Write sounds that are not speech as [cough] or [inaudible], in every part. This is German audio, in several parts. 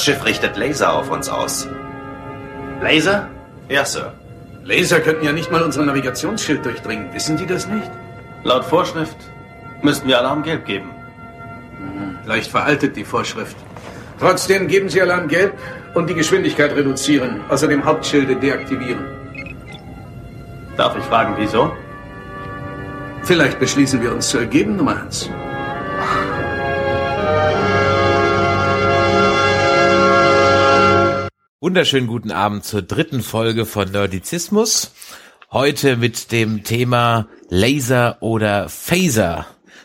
Das Schiff richtet Laser auf uns aus. Laser? Ja, Sir. Laser könnten ja nicht mal unser Navigationsschild durchdringen. Wissen die das nicht? Laut Vorschrift müssten wir Alarm gelb geben. Hm, leicht veraltet die Vorschrift. Trotzdem geben Sie Alarm gelb und die Geschwindigkeit reduzieren, außerdem Hauptschilde deaktivieren. Darf ich fragen, wieso? Vielleicht beschließen wir uns zu ergeben, Nummer eins. Wunderschönen guten Abend zur dritten Folge von Nerdizismus. Heute mit dem Thema Laser oder Phaser.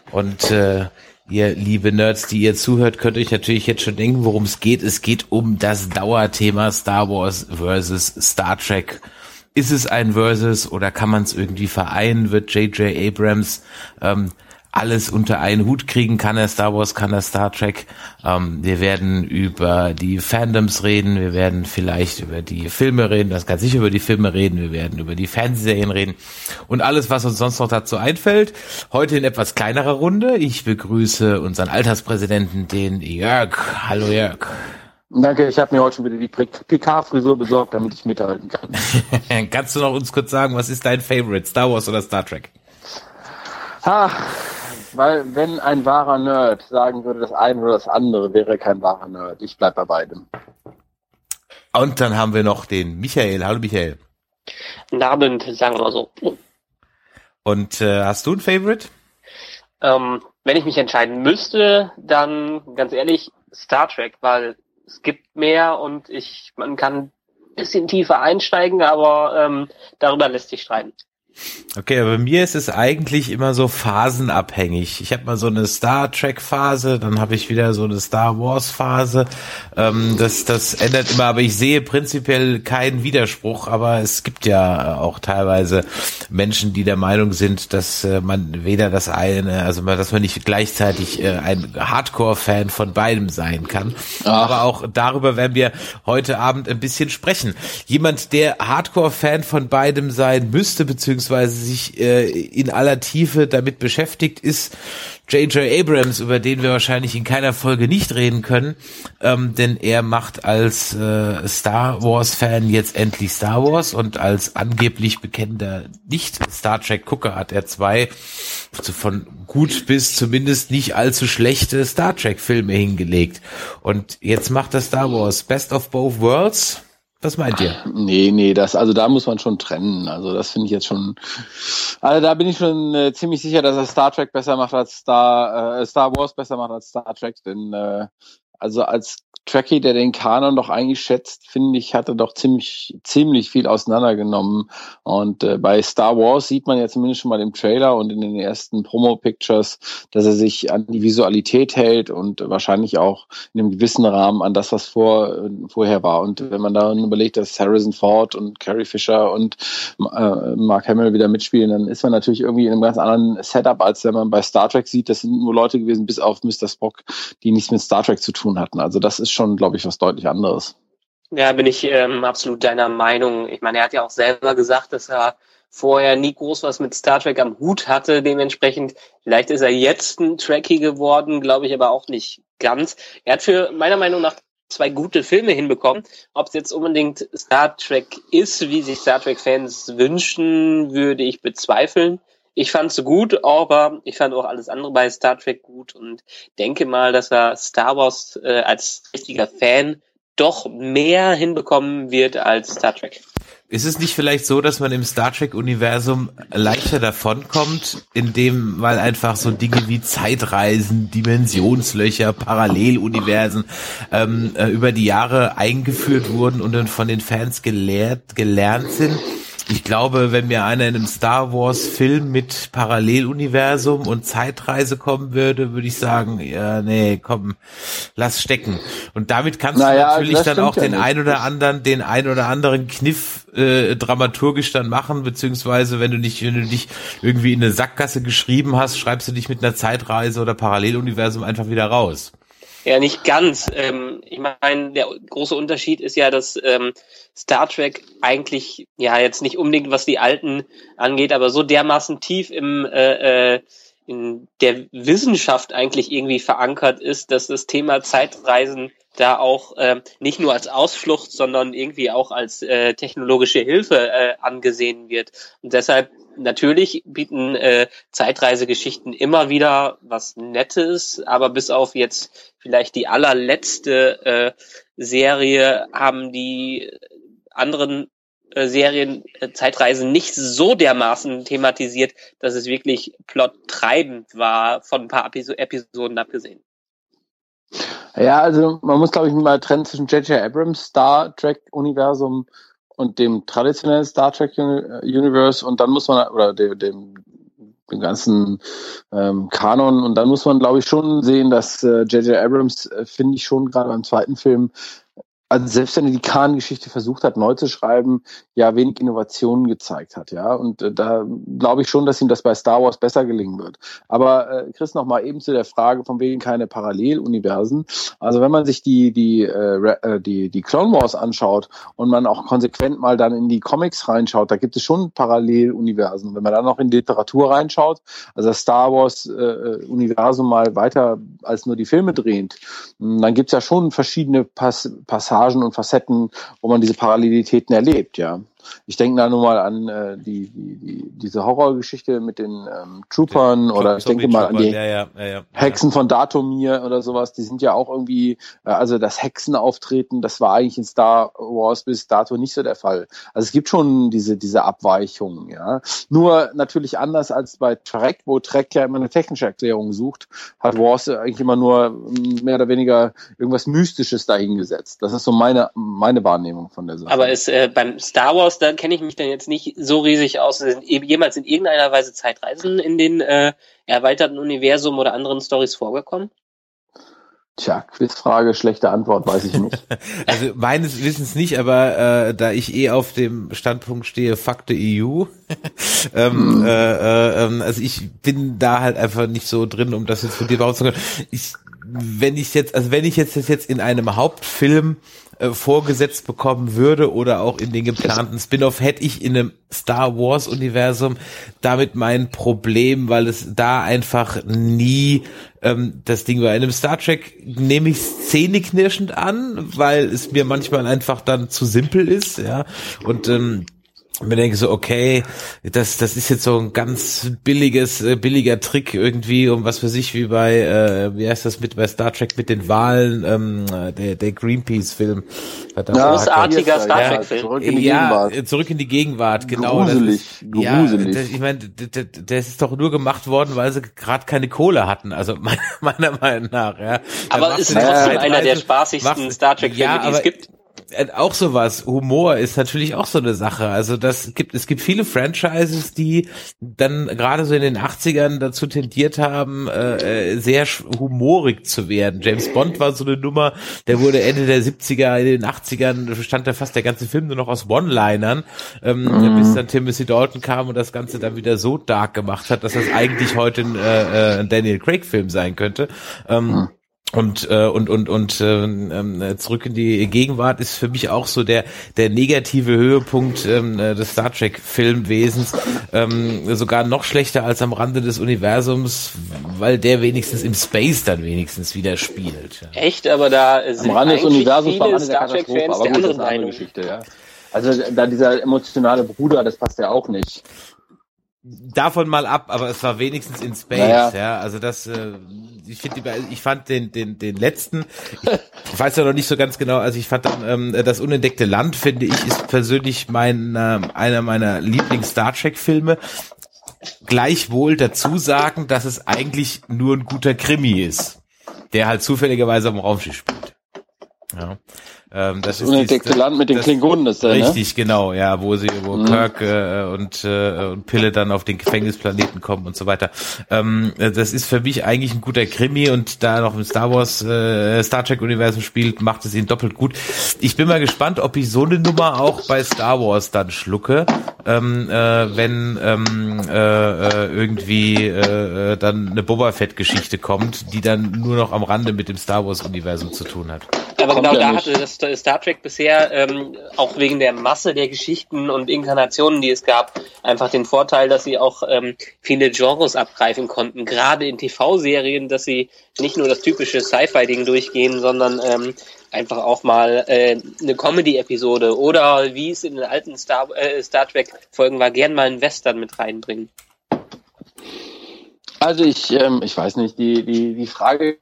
Und äh, ihr liebe Nerds, die ihr zuhört, könnt euch natürlich jetzt schon denken, worum es geht. Es geht um das Dauerthema Star Wars versus Star Trek. Ist es ein Versus oder kann man es irgendwie vereinen? Wird J.J. Abrams ähm, alles unter einen Hut kriegen, kann er Star Wars, kann er Star Trek. Ähm, wir werden über die Fandoms reden, wir werden vielleicht über die Filme reden, das ganz sicher über die Filme reden, wir werden über die Fernsehserien reden und alles, was uns sonst noch dazu einfällt. Heute in etwas kleinerer Runde. Ich begrüße unseren Alterspräsidenten, den Jörg. Hallo Jörg. Danke, ich habe mir heute schon wieder die PK-Frisur besorgt, damit ich mithalten kann. [laughs] Kannst du noch uns kurz sagen, was ist dein Favorite, Star Wars oder Star Trek? Weil wenn ein wahrer Nerd sagen würde, das eine oder das andere, wäre er kein wahrer Nerd. Ich bleib bei beidem. Und dann haben wir noch den Michael. Hallo Michael. Guten Abend, sagen wir mal so. Und äh, hast du ein Favorite? Ähm, wenn ich mich entscheiden müsste, dann ganz ehrlich Star Trek, weil es gibt mehr und ich man kann ein bisschen tiefer einsteigen, aber ähm, darüber lässt sich streiten. Okay, aber bei mir ist es eigentlich immer so phasenabhängig. Ich habe mal so eine Star Trek Phase, dann habe ich wieder so eine Star Wars Phase. Ähm, das, das ändert immer, aber ich sehe prinzipiell keinen Widerspruch. Aber es gibt ja auch teilweise Menschen, die der Meinung sind, dass äh, man weder das eine, also dass man nicht gleichzeitig äh, ein Hardcore-Fan von beidem sein kann. Ach. Aber auch darüber werden wir heute Abend ein bisschen sprechen. Jemand, der Hardcore-Fan von beidem sein müsste, beziehungsweise beziehungsweise sich äh, in aller Tiefe damit beschäftigt, ist J.J. Abrams, über den wir wahrscheinlich in keiner Folge nicht reden können, ähm, denn er macht als äh, Star Wars-Fan jetzt endlich Star Wars und als angeblich bekennender Nicht-Star Trek-Gucker hat er zwei von gut bis zumindest nicht allzu schlechte Star Trek-Filme hingelegt. Und jetzt macht er Star Wars Best of Both Worlds was meint ihr? Nee, nee, das, also da muss man schon trennen. Also das finde ich jetzt schon, also da bin ich schon äh, ziemlich sicher, dass er Star Trek besser macht als Star, äh, Star Wars besser macht als Star Trek, denn äh, also als Trekkie, der den Kanon doch eigentlich schätzt, finde ich, hat er doch ziemlich, ziemlich viel auseinandergenommen. Und äh, bei Star Wars sieht man ja zumindest schon mal im Trailer und in den ersten Promo-Pictures, dass er sich an die Visualität hält und wahrscheinlich auch in einem gewissen Rahmen an das, was vor, äh, vorher war. Und wenn man dann überlegt, dass Harrison Ford und Carrie Fisher und äh, Mark Hamill wieder mitspielen, dann ist man natürlich irgendwie in einem ganz anderen Setup, als wenn man bei Star Trek sieht, das sind nur Leute gewesen, bis auf Mr. Spock, die nichts mit Star Trek zu tun hatten. Also das ist schon, glaube ich, was deutlich anderes. Ja, bin ich ähm, absolut deiner Meinung. Ich meine, er hat ja auch selber gesagt, dass er vorher nie groß was mit Star Trek am Hut hatte. Dementsprechend, vielleicht ist er jetzt ein Trekkie geworden, glaube ich aber auch nicht ganz. Er hat für meiner Meinung nach zwei gute Filme hinbekommen. Ob es jetzt unbedingt Star Trek ist, wie sich Star Trek-Fans wünschen, würde ich bezweifeln. Ich fand es gut, aber ich fand auch alles andere bei Star Trek gut und denke mal, dass er Star Wars äh, als richtiger Fan doch mehr hinbekommen wird als Star Trek. Ist es nicht vielleicht so, dass man im Star Trek-Universum leichter davonkommt, indem, weil einfach so Dinge wie Zeitreisen, Dimensionslöcher, Paralleluniversen ähm, äh, über die Jahre eingeführt wurden und dann von den Fans gelehrt, gelernt sind? Ich glaube, wenn mir einer in einem Star Wars Film mit Paralleluniversum und Zeitreise kommen würde, würde ich sagen, ja, nee, komm, lass stecken. Und damit kannst naja, du natürlich dann auch ja den nicht. ein oder anderen, den ein oder anderen Kniff äh, dramaturgisch dann machen, beziehungsweise wenn du nicht, wenn du dich irgendwie in eine Sackgasse geschrieben hast, schreibst du dich mit einer Zeitreise oder Paralleluniversum einfach wieder raus. Ja, nicht ganz. Ähm, ich meine, der große Unterschied ist ja, dass ähm, Star Trek eigentlich, ja, jetzt nicht unbedingt, was die Alten angeht, aber so dermaßen tief im, äh, äh, in der Wissenschaft eigentlich irgendwie verankert ist, dass das Thema Zeitreisen da auch äh, nicht nur als Ausflucht, sondern irgendwie auch als äh, technologische Hilfe äh, angesehen wird. Und deshalb natürlich bieten äh, Zeitreisegeschichten immer wieder was Nettes, aber bis auf jetzt vielleicht die allerletzte äh, Serie haben die anderen äh, Serien äh, Zeitreisen nicht so dermaßen thematisiert, dass es wirklich plottreibend war, von ein paar Episoden abgesehen. Ja, also man muss, glaube ich, mal trennen zwischen J.J. Abrams Star Trek-Universum und dem traditionellen Star Trek Universe und dann muss man, oder dem, dem, dem ganzen ähm, Kanon und dann muss man, glaube ich, schon sehen, dass J.J. Äh, Abrams, äh, finde ich schon gerade beim zweiten Film, also selbst wenn er die Khan-Geschichte versucht hat, neu zu schreiben, ja wenig Innovationen gezeigt hat, ja. Und äh, da glaube ich schon, dass ihm das bei Star Wars besser gelingen wird. Aber äh, Chris, noch mal eben zu der Frage von wegen keine Paralleluniversen. Also wenn man sich die die äh, äh, die die Clone Wars anschaut und man auch konsequent mal dann in die Comics reinschaut, da gibt es schon Paralleluniversen. Wenn man dann noch in die Literatur reinschaut, also das Star Wars äh, äh Universum mal weiter als nur die Filme drehend, dann gibt's ja schon verschiedene Pass Passagen Passagen und Facetten, wo man diese Parallelitäten erlebt, ja. Ich denke da nur mal an äh, die, die, die, diese Horrorgeschichte mit den ähm, Troopern den oder ich denke mal an die ja, ja, ja, Hexen von Datomir oder sowas. Die sind ja auch irgendwie, äh, also das Hexenauftreten, das war eigentlich in Star Wars bis dato nicht so der Fall. Also es gibt schon diese, diese Abweichungen, ja. Nur natürlich anders als bei Trek, wo Trek ja immer eine technische Erklärung sucht, hat Wars eigentlich immer nur mm, mehr oder weniger irgendwas Mystisches dahingesetzt. Das ist so meine, meine Wahrnehmung von der Sache. Aber ist äh, beim Star Wars aus, da kenne ich mich dann jetzt nicht so riesig aus. Sind jemals in irgendeiner Weise Zeitreisen in den äh, erweiterten Universum oder anderen Stories vorgekommen? Tja, Quizfrage, schlechte Antwort, weiß ich nicht. [laughs] also meines Wissens nicht, aber äh, da ich eh auf dem Standpunkt stehe, Fakte EU, [laughs] ähm, hm. äh, äh, ähm, also ich bin da halt einfach nicht so drin, um das jetzt von dir behaupten zu können. Ich, wenn ich jetzt, also wenn ich jetzt das jetzt in einem Hauptfilm äh, vorgesetzt bekommen würde oder auch in den geplanten Spin-off, hätte ich in einem Star Wars Universum damit mein Problem, weil es da einfach nie ähm, das Ding war. In einem Star Trek nehme ich szeneknirschend an, weil es mir manchmal einfach dann zu simpel ist, ja. Und ähm, mir denke so, okay, das, das ist jetzt so ein ganz billiges, äh, billiger Trick irgendwie, um was für sich wie bei, äh, wie heißt das mit bei Star Trek mit den Wahlen, ähm, der, der Greenpeace-Film. Großartiger Star Trek-Film. Ja, zurück in die Gegenwart. Ja, zurück in die Gegenwart, genau. Gruselig, ist, gruselig. Ja, das, ich meine, das, das ist doch nur gemacht worden, weil sie gerade keine Kohle hatten, also meiner, [laughs] meiner Meinung nach, ja. Aber ist trotzdem einer der spaßigsten Star Trek-Filme, ja, die es gibt. Äh, auch sowas. Humor ist natürlich auch so eine Sache. Also das gibt, es gibt viele Franchises, die dann gerade so in den 80ern dazu tendiert haben, äh, äh sehr humorig zu werden. James Bond war so eine Nummer, der wurde Ende der 70er, in den 80ern stand da fast der ganze Film nur noch aus One-Linern, ähm, mhm. bis dann Timothy Dalton kam und das Ganze dann wieder so dark gemacht hat, dass das eigentlich heute ein, äh, ein Daniel Craig-Film sein könnte. Ähm, mhm und äh, und und und ähm, äh, zurück in die Gegenwart ist für mich auch so der der negative Höhepunkt ähm, äh, des Star Trek Filmwesens ähm, sogar noch schlechter als am Rande des Universums weil der wenigstens im Space dann wenigstens wieder spielt echt? Aber da sind am Rande des Universums war eine Star Trek Fans aber gut, das ist eine andere Geschichte ja. Also da dieser emotionale Bruder das passt ja auch nicht. Davon mal ab, aber es war wenigstens in Space, naja. ja. Also das, äh, ich finde, ich fand den, den, den letzten, ich, weiß ja noch nicht so ganz genau, also ich fand dann, ähm, das unentdeckte Land, finde ich, ist persönlich mein, äh, einer meiner Lieblings-Star Trek-Filme. Gleichwohl dazu sagen, dass es eigentlich nur ein guter Krimi ist, der halt zufälligerweise am Raumschiff spielt. Ja. Ähm, das, das ist unentdeckte die, Land mit den Klingonen ist da, ne? Richtig, ne? genau, ja, wo sie, wo mhm. Kirk äh, und, äh, und Pille dann auf den Gefängnisplaneten kommen und so weiter. Ähm, das ist für mich eigentlich ein guter Krimi und da noch im Star Wars, äh, Star Trek Universum spielt, macht es ihn doppelt gut. Ich bin mal gespannt, ob ich so eine Nummer auch bei Star Wars dann schlucke, ähm, äh, wenn ähm, äh, äh irgendwie äh, äh, dann eine Boba Fett Geschichte kommt, die dann nur noch am Rande mit dem Star Wars Universum zu tun hat. [laughs] Aber genau da hatte das Star Trek bisher ähm, auch wegen der Masse der Geschichten und Inkarnationen, die es gab, einfach den Vorteil, dass sie auch ähm, viele Genres abgreifen konnten. Gerade in TV-Serien, dass sie nicht nur das typische Sci-Fi-Ding durchgehen, sondern ähm, einfach auch mal äh, eine Comedy-Episode oder wie es in den alten Star, äh, Star Trek-Folgen war, gern mal einen Western mit reinbringen. Also ich, ähm, ich weiß nicht, die, die, die Frage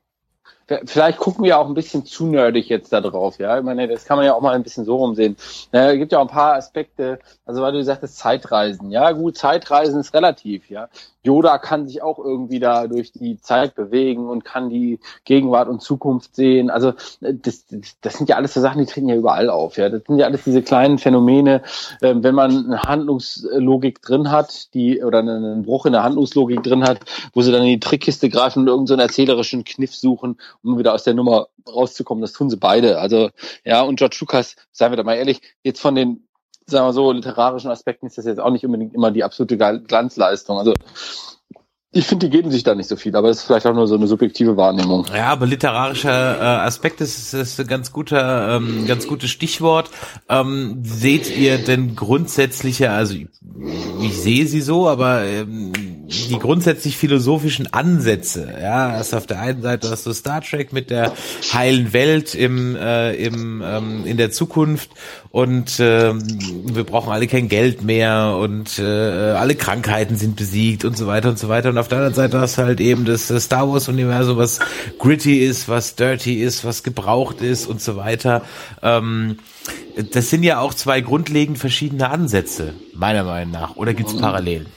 vielleicht gucken wir auch ein bisschen zu nerdig jetzt da drauf, ja. Ich meine, das kann man ja auch mal ein bisschen so rumsehen. Es gibt ja auch ein paar Aspekte, also weil du sagtest Zeitreisen, ja gut, Zeitreisen ist relativ, ja. Yoda kann sich auch irgendwie da durch die Zeit bewegen und kann die Gegenwart und Zukunft sehen. Also das, das, das sind ja alles so Sachen, die treten ja überall auf. Ja, das sind ja alles diese kleinen Phänomene. Ähm, wenn man eine Handlungslogik drin hat, die oder einen Bruch in der Handlungslogik drin hat, wo sie dann in die Trickkiste greifen und irgendeinen so erzählerischen Kniff suchen, um wieder aus der Nummer rauszukommen. Das tun sie beide. Also ja, und George Lucas, seien wir da mal ehrlich, jetzt von den sagen wir so, literarischen Aspekten ist das jetzt auch nicht unbedingt immer die absolute Glanzleistung. Also ich finde, die geben sich da nicht so viel, aber das ist vielleicht auch nur so eine subjektive Wahrnehmung. Ja, aber literarischer äh, Aspekt ist, ist ein ganz guter, ähm, ganz gutes Stichwort. Ähm, seht ihr denn grundsätzliche, also ich, ich sehe sie so, aber ähm, die grundsätzlich philosophischen Ansätze, ja, hast auf der einen Seite hast du Star Trek mit der heilen Welt im, äh, im ähm, in der Zukunft und ähm, wir brauchen alle kein Geld mehr und äh, alle Krankheiten sind besiegt und so weiter und so weiter und auf der anderen Seite hast du halt eben das, das Star Wars Universum, was gritty ist, was dirty ist, was gebraucht ist und so weiter. Ähm, das sind ja auch zwei grundlegend verschiedene Ansätze, meiner Meinung nach. Oder gibt's Parallelen?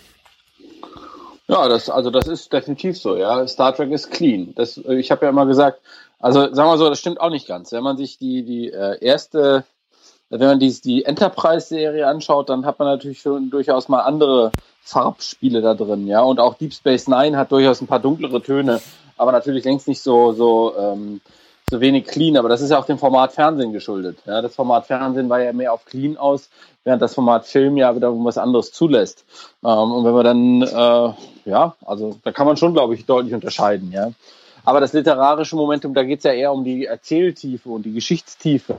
Ja, das, also das ist definitiv so, ja. Star Trek ist clean. Das, ich habe ja immer gesagt, also sagen wir so, das stimmt auch nicht ganz. Wenn man sich die, die äh, erste, wenn man die, die Enterprise-Serie anschaut, dann hat man natürlich schon durchaus mal andere Farbspiele da drin, ja. Und auch Deep Space Nine hat durchaus ein paar dunklere Töne, aber natürlich längst nicht so, so, ähm, so wenig clean. Aber das ist ja auch dem Format Fernsehen geschuldet. Ja, das Format Fernsehen war ja mehr auf clean aus, während das Format Film ja wieder was anderes zulässt. Ähm, und wenn man dann, äh, ja, also da kann man schon, glaube ich, deutlich unterscheiden, ja. Aber das literarische Momentum, da geht es ja eher um die Erzähltiefe und die Geschichtstiefe.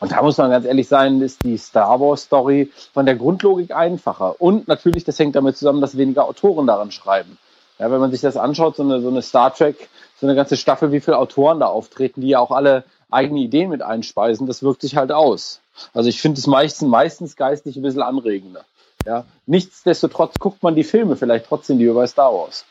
Und da muss man ganz ehrlich sein, ist die Star Wars Story von der Grundlogik einfacher. Und natürlich, das hängt damit zusammen, dass weniger Autoren daran schreiben. Ja, wenn man sich das anschaut, so eine, so eine Star Trek, so eine ganze Staffel, wie viele Autoren da auftreten, die ja auch alle eigene Ideen mit einspeisen, das wirkt sich halt aus. Also ich finde es meistens, meistens geistig ein bisschen anregender. Ja, nichtsdestotrotz guckt man die Filme vielleicht trotzdem lieber bei Star Wars.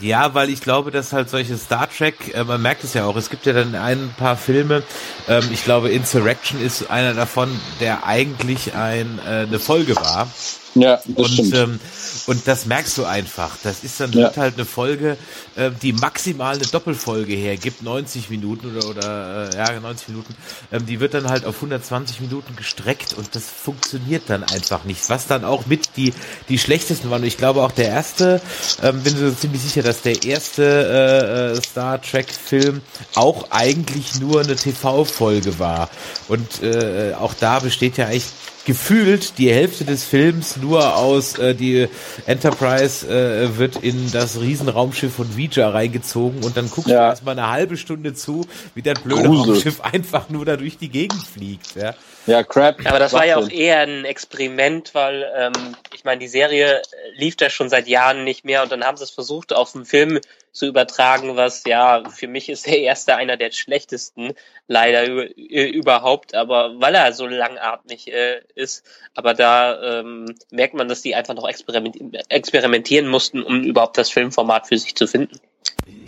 Ja, weil ich glaube, dass halt solche Star Trek, äh, man merkt es ja auch, es gibt ja dann ein paar Filme, ähm, ich glaube Insurrection ist einer davon, der eigentlich ein, äh, eine Folge war. Ja, das und, stimmt. Ähm, und das merkst du einfach. Das ist dann ja. halt eine Folge, äh, die maximal eine Doppelfolge hergibt, 90 Minuten oder, oder äh, ja, 90 Minuten. Ähm, die wird dann halt auf 120 Minuten gestreckt und das funktioniert dann einfach nicht. Was dann auch mit die, die schlechtesten waren. Und ich glaube auch der erste, ähm, bin so ziemlich sicher, dass der erste äh, äh Star Trek Film auch eigentlich nur eine TV-Folge war. Und äh, auch da besteht ja echt gefühlt die Hälfte des Films nur aus äh, die Enterprise äh, wird in das Riesenraumschiff von Vija reingezogen und dann guckst ja. du erstmal eine halbe Stunde zu, wie das blöde Grusel. Raumschiff [laughs] einfach nur da durch die Gegend fliegt. Ja, ja crap. Aber das war ja auch eher ein Experiment, weil ähm, ich meine, die Serie lief da schon seit Jahren nicht mehr und dann haben sie es versucht, auf dem Film zu übertragen, was ja für mich ist der erste einer der schlechtesten leider überhaupt, aber weil er so langatmig äh, ist. Aber da ähm, merkt man, dass die einfach noch experimentieren mussten, um überhaupt das Filmformat für sich zu finden.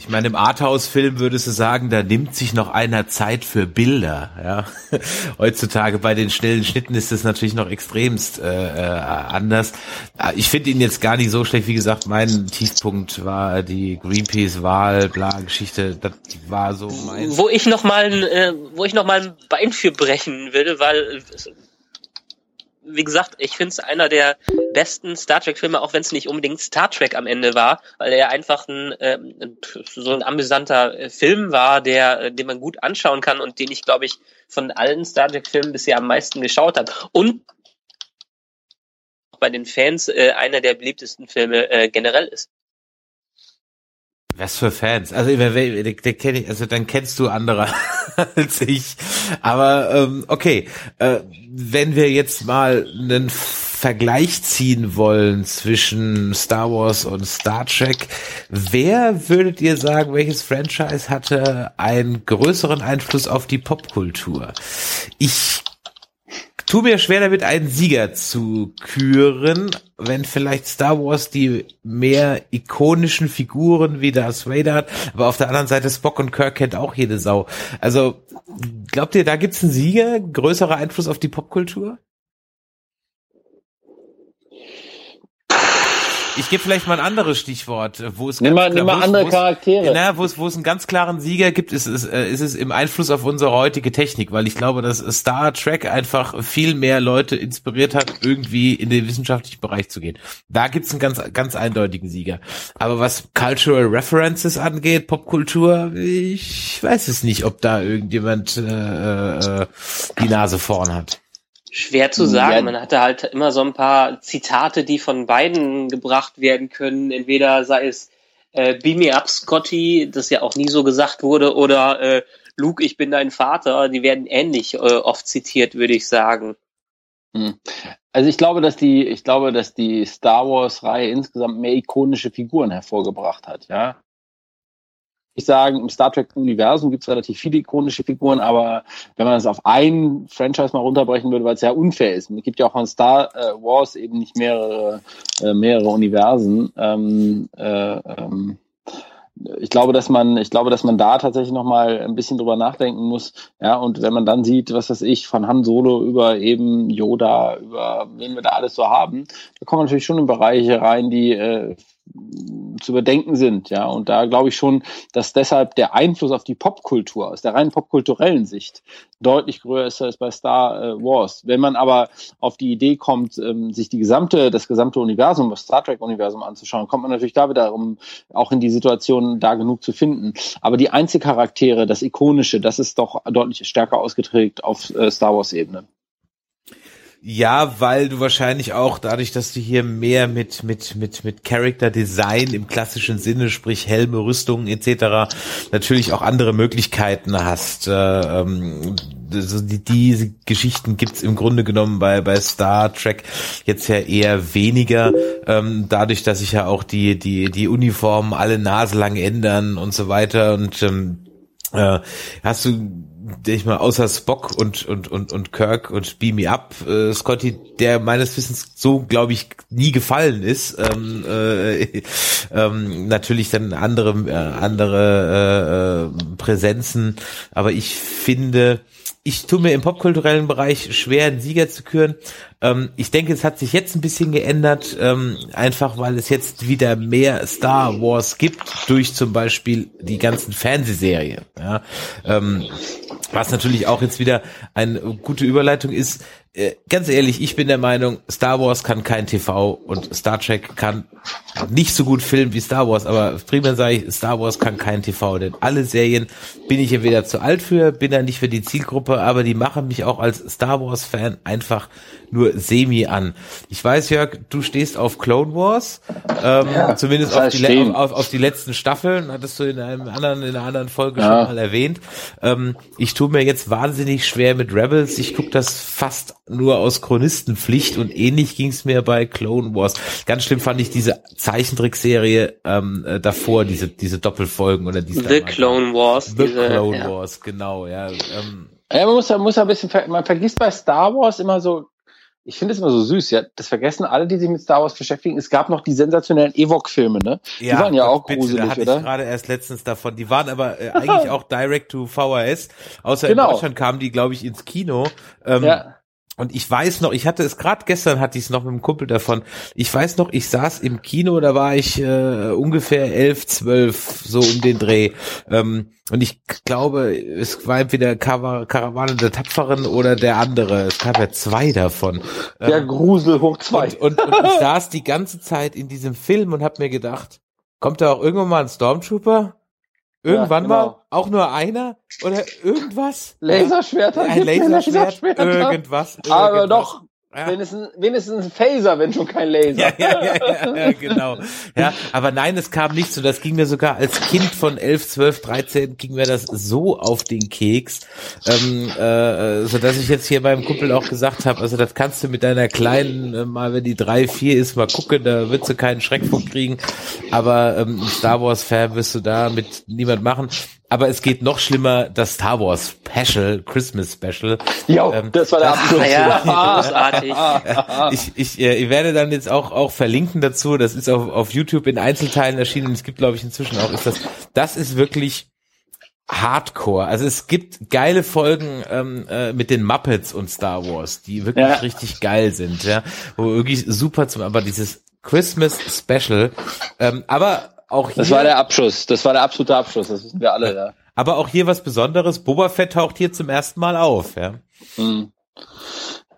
Ich meine, im Arthouse-Film würdest du sagen, da nimmt sich noch einer Zeit für Bilder. Ja, [laughs] heutzutage bei den schnellen Schnitten ist das natürlich noch extremst äh, äh, anders. Ah, ich finde ihn jetzt gar nicht so schlecht. Wie gesagt, mein Tiefpunkt war die Greenpeace-Wahl, bla Geschichte. Das war so mein. Wo ich noch mal, äh, wo ich noch ein Bein für brechen würde, weil wie gesagt, ich finde es einer der besten Star Trek-Filme, auch wenn es nicht unbedingt Star Trek am Ende war, weil er einfach ein, äh, so ein amüsanter äh, Film war, der, äh, den man gut anschauen kann und den ich, glaube ich, von allen Star Trek-Filmen bisher am meisten geschaut habe. Und bei den Fans äh, einer der beliebtesten Filme äh, generell ist. Was für Fans? Also, den kenn ich, also dann kennst du andere [laughs] als ich. Aber ähm, okay, äh, wenn wir jetzt mal einen Vergleich ziehen wollen zwischen Star Wars und Star Trek, wer würdet ihr sagen, welches Franchise hatte einen größeren Einfluss auf die Popkultur? Ich tu mir schwer damit, einen Sieger zu küren, wenn vielleicht Star Wars die mehr ikonischen Figuren wie Darth Vader hat, aber auf der anderen Seite Spock und Kirk kennt auch jede Sau. Also, glaubt ihr, da gibt's einen Sieger? Größerer Einfluss auf die Popkultur? Ich gebe vielleicht mal ein anderes Stichwort, wo es nimm mal, nimm mal andere Charaktere. Na, wo es, wo es einen ganz klaren Sieger gibt, ist, ist, ist es im Einfluss auf unsere heutige Technik, weil ich glaube, dass Star Trek einfach viel mehr Leute inspiriert hat, irgendwie in den wissenschaftlichen Bereich zu gehen. Da gibt's einen ganz, ganz eindeutigen Sieger. Aber was Cultural References angeht, Popkultur, ich weiß es nicht, ob da irgendjemand äh, äh, die Nase vorn hat. Schwer zu sagen. Ja. Man hatte halt immer so ein paar Zitate, die von beiden gebracht werden können. Entweder sei es äh, Beam me up, Scotty, das ja auch nie so gesagt wurde, oder äh, Luke, ich bin dein Vater. Die werden ähnlich äh, oft zitiert, würde ich sagen. Hm. Also ich glaube, dass die, ich glaube, dass die Star Wars Reihe insgesamt mehr ikonische Figuren hervorgebracht hat, ja ich sagen, im Star Trek-Universum gibt es relativ viele ikonische Figuren, aber wenn man es auf ein Franchise mal runterbrechen würde, weil es ja unfair ist. Es gibt ja auch von Star äh, Wars eben nicht mehrere, äh, mehrere Universen. Ähm, äh, ähm, ich glaube, dass man, ich glaube, dass man da tatsächlich noch mal ein bisschen drüber nachdenken muss. Ja, und wenn man dann sieht, was weiß ich, von Han Solo über eben Yoda, über wen wir da alles so haben, da kommen natürlich schon in Bereiche rein, die äh, zu überdenken sind, ja. Und da glaube ich schon, dass deshalb der Einfluss auf die Popkultur aus der rein popkulturellen Sicht deutlich größer ist als bei Star äh, Wars. Wenn man aber auf die Idee kommt, ähm, sich die gesamte, das gesamte Universum, das Star Trek Universum anzuschauen, kommt man natürlich da wiederum auch in die Situation, da genug zu finden. Aber die Einzelcharaktere, das Ikonische, das ist doch deutlich stärker ausgeprägt auf äh, Star Wars Ebene. Ja, weil du wahrscheinlich auch dadurch, dass du hier mehr mit mit mit mit Character Design im klassischen Sinne, sprich Helme, Rüstungen etc. natürlich auch andere Möglichkeiten hast. Äh, ähm, die, diese Geschichten gibt's im Grunde genommen bei bei Star Trek jetzt ja eher weniger, ähm, dadurch, dass sich ja auch die die die Uniformen alle naselang ändern und so weiter und ähm, äh, hast du ich mal, außer Spock und, und, und, und Kirk und Beam Me Up, äh, Scotty, der meines Wissens so, glaube ich, nie gefallen ist. Ähm, äh, [laughs] ähm, natürlich dann andere, äh, andere äh, äh, Präsenzen, aber ich finde, ich tue mir im popkulturellen Bereich schwer, einen Sieger zu küren. Ähm, ich denke, es hat sich jetzt ein bisschen geändert, ähm, einfach weil es jetzt wieder mehr Star Wars gibt, durch zum Beispiel die ganzen Fernsehserien. Ja? Ähm, was natürlich auch jetzt wieder eine gute Überleitung ist. Äh, ganz ehrlich, ich bin der Meinung, Star Wars kann kein TV und Star Trek kann nicht so gut filmen wie Star Wars, aber primär sage ich, Star Wars kann kein TV, denn alle Serien bin ich entweder zu alt für, bin da nicht für die Zielgruppe, aber die machen mich auch als Star Wars Fan einfach nur semi an. Ich weiß, Jörg, du stehst auf Clone Wars, ähm, ja, zumindest auf die, auf, auf, auf die, letzten Staffeln, hattest du in einem anderen, in einer anderen Folge ja. schon mal erwähnt. Ähm, ich tue mir jetzt wahnsinnig schwer mit Rebels. Ich gucke das fast nur aus Chronistenpflicht und ähnlich ging es mir bei Clone Wars. Ganz schlimm fand ich diese Zeichentrickserie ähm, äh, davor, diese diese Doppelfolgen oder diese The Clone Wars. The diese, Clone ja. Wars, genau, ja. Ähm, ja, man muss, man muss ein bisschen, man vergisst bei Star Wars immer so ich finde es immer so süß, ja. Das vergessen alle, die sich mit Star Wars beschäftigen. Es gab noch die sensationellen Ewok-Filme, ne? Die ja, waren ja auch bitte, gruselig, da hatte oder? Ich gerade erst letztens davon. Die waren aber äh, eigentlich [laughs] auch direct to VHS. Außer genau. in Deutschland kamen die, glaube ich, ins Kino. Ähm, ja. Und ich weiß noch, ich hatte es gerade gestern, hatte ich es noch mit einem Kumpel davon. Ich weiß noch, ich saß im Kino, da war ich äh, ungefähr elf, zwölf, so um den Dreh. Ähm, und ich glaube, es war entweder Kar Karawane der Tapferen oder der andere. Es gab ja zwei davon. Der ähm, Grusel hoch zwei. Und, und, und ich saß die ganze Zeit in diesem Film und habe mir gedacht, kommt da auch irgendwann mal ein Stormtrooper? Irgendwann ja, genau. mal auch nur einer oder irgendwas? Laserschwerter? Ein Laserschwert, Laserschwert irgendwas, irgendwas. Aber doch, Ja. Wenigstens, wenigstens ein Phaser, wenn schon kein Laser. Ja, ja, ja, ja, genau. Ja, aber nein, es kam nicht so. Das ging mir sogar als Kind von 11, 12, 13 ging mir das so auf den Keks, ähm, äh, so dass ich jetzt hier beim Kumpel auch gesagt habe, also das kannst du mit deiner kleinen äh, mal, wenn die drei, vier ist, mal gucken, da wird sie keinen Schreck vor kriegen. Aber ähm, Star Wars Fan wirst du da mit niemand machen aber es geht noch schlimmer, das Star Wars Special, Christmas Special. Ja, ähm, das war der Abschluss. Ja, großartig. ich, ich, äh, ich werde dann jetzt auch, auch verlinken dazu, das ist auf, auf YouTube in Einzelteilen erschienen, es gibt glaube ich inzwischen auch, ist das, das ist wirklich Hardcore. Also es gibt geile Folgen ähm, äh, mit den Muppets und Star Wars, die wirklich ja. richtig geil sind, ja, wo wirklich super zum, aber dieses Christmas Special, ähm, aber auch hier, das war der Abschluss. Das war der absolute Abschluss. Das wissen wir alle, ja. Aber auch hier was Besonderes. Boba Fett taucht hier zum ersten Mal auf, ja. Hm.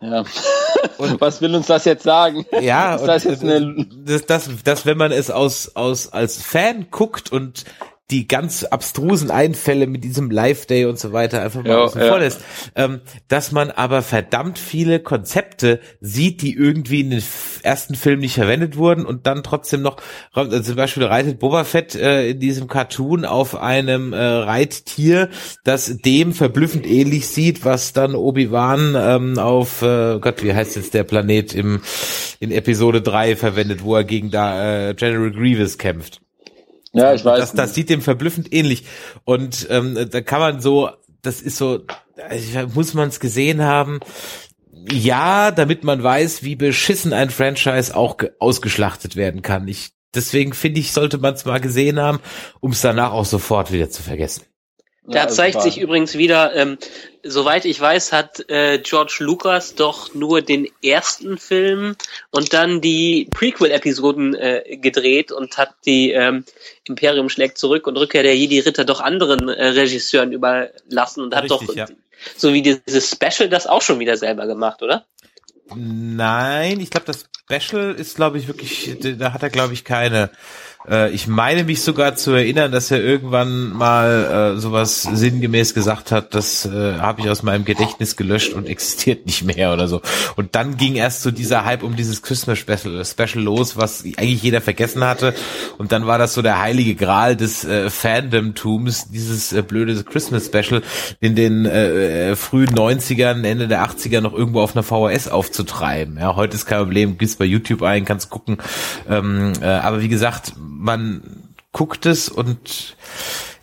Ja. [laughs] Und was will uns das jetzt sagen? Ja, ist das, jetzt eine das, das, das, wenn man es aus, aus, als Fan guckt und die ganz abstrusen Einfälle mit diesem Live Day und so weiter einfach mal ja, außen ja. vor lässt, ähm, dass man aber verdammt viele Konzepte sieht, die irgendwie in den ersten Film nicht verwendet wurden und dann trotzdem noch, also zum Beispiel reitet Boba Fett äh, in diesem Cartoon auf einem äh, Reittier, das dem verblüffend ähnlich sieht, was dann Obi-Wan ähm, auf, äh, Gott, wie heißt jetzt der Planet im in Episode 3 verwendet, wo er gegen da äh, General Grievous kämpft. Ja, ich weiß. Das, das sieht dem verblüffend ähnlich. Und ähm, da kann man so, das ist so, also muss man es gesehen haben. Ja, damit man weiß, wie beschissen ein Franchise auch ausgeschlachtet werden kann. Ich, deswegen finde ich, sollte man es mal gesehen haben, um es danach auch sofort wieder zu vergessen. Da ja, zeigt sich übrigens wieder, ähm, soweit ich weiß, hat äh, George Lucas doch nur den ersten Film und dann die Prequel-Episoden äh, gedreht und hat die ähm, Imperium schlägt zurück und Rückkehr der Jedi-Ritter doch anderen äh, Regisseuren überlassen und hat Richtig, doch, ja. so wie dieses Special, das auch schon wieder selber gemacht, oder? Nein, ich glaube, das Special ist, glaube ich, wirklich, da hat er, glaube ich, keine äh, ich meine mich sogar zu erinnern, dass er irgendwann mal äh, sowas sinngemäß gesagt hat, das äh, habe ich aus meinem Gedächtnis gelöscht und existiert nicht mehr oder so. Und dann ging erst so dieser Hype um dieses Christmas Special, los, was eigentlich jeder vergessen hatte. Und dann war das so der heilige Gral des äh, Fandom-Tums, dieses äh, blöde Christmas Special in den äh, äh frühen 90ern, Ende der 80er noch irgendwo auf einer VHS aufzutreiben. Ja, heute ist kein Problem, gehst bei YouTube ein, kannst gucken. Ähm, äh, aber wie gesagt, man guckt es und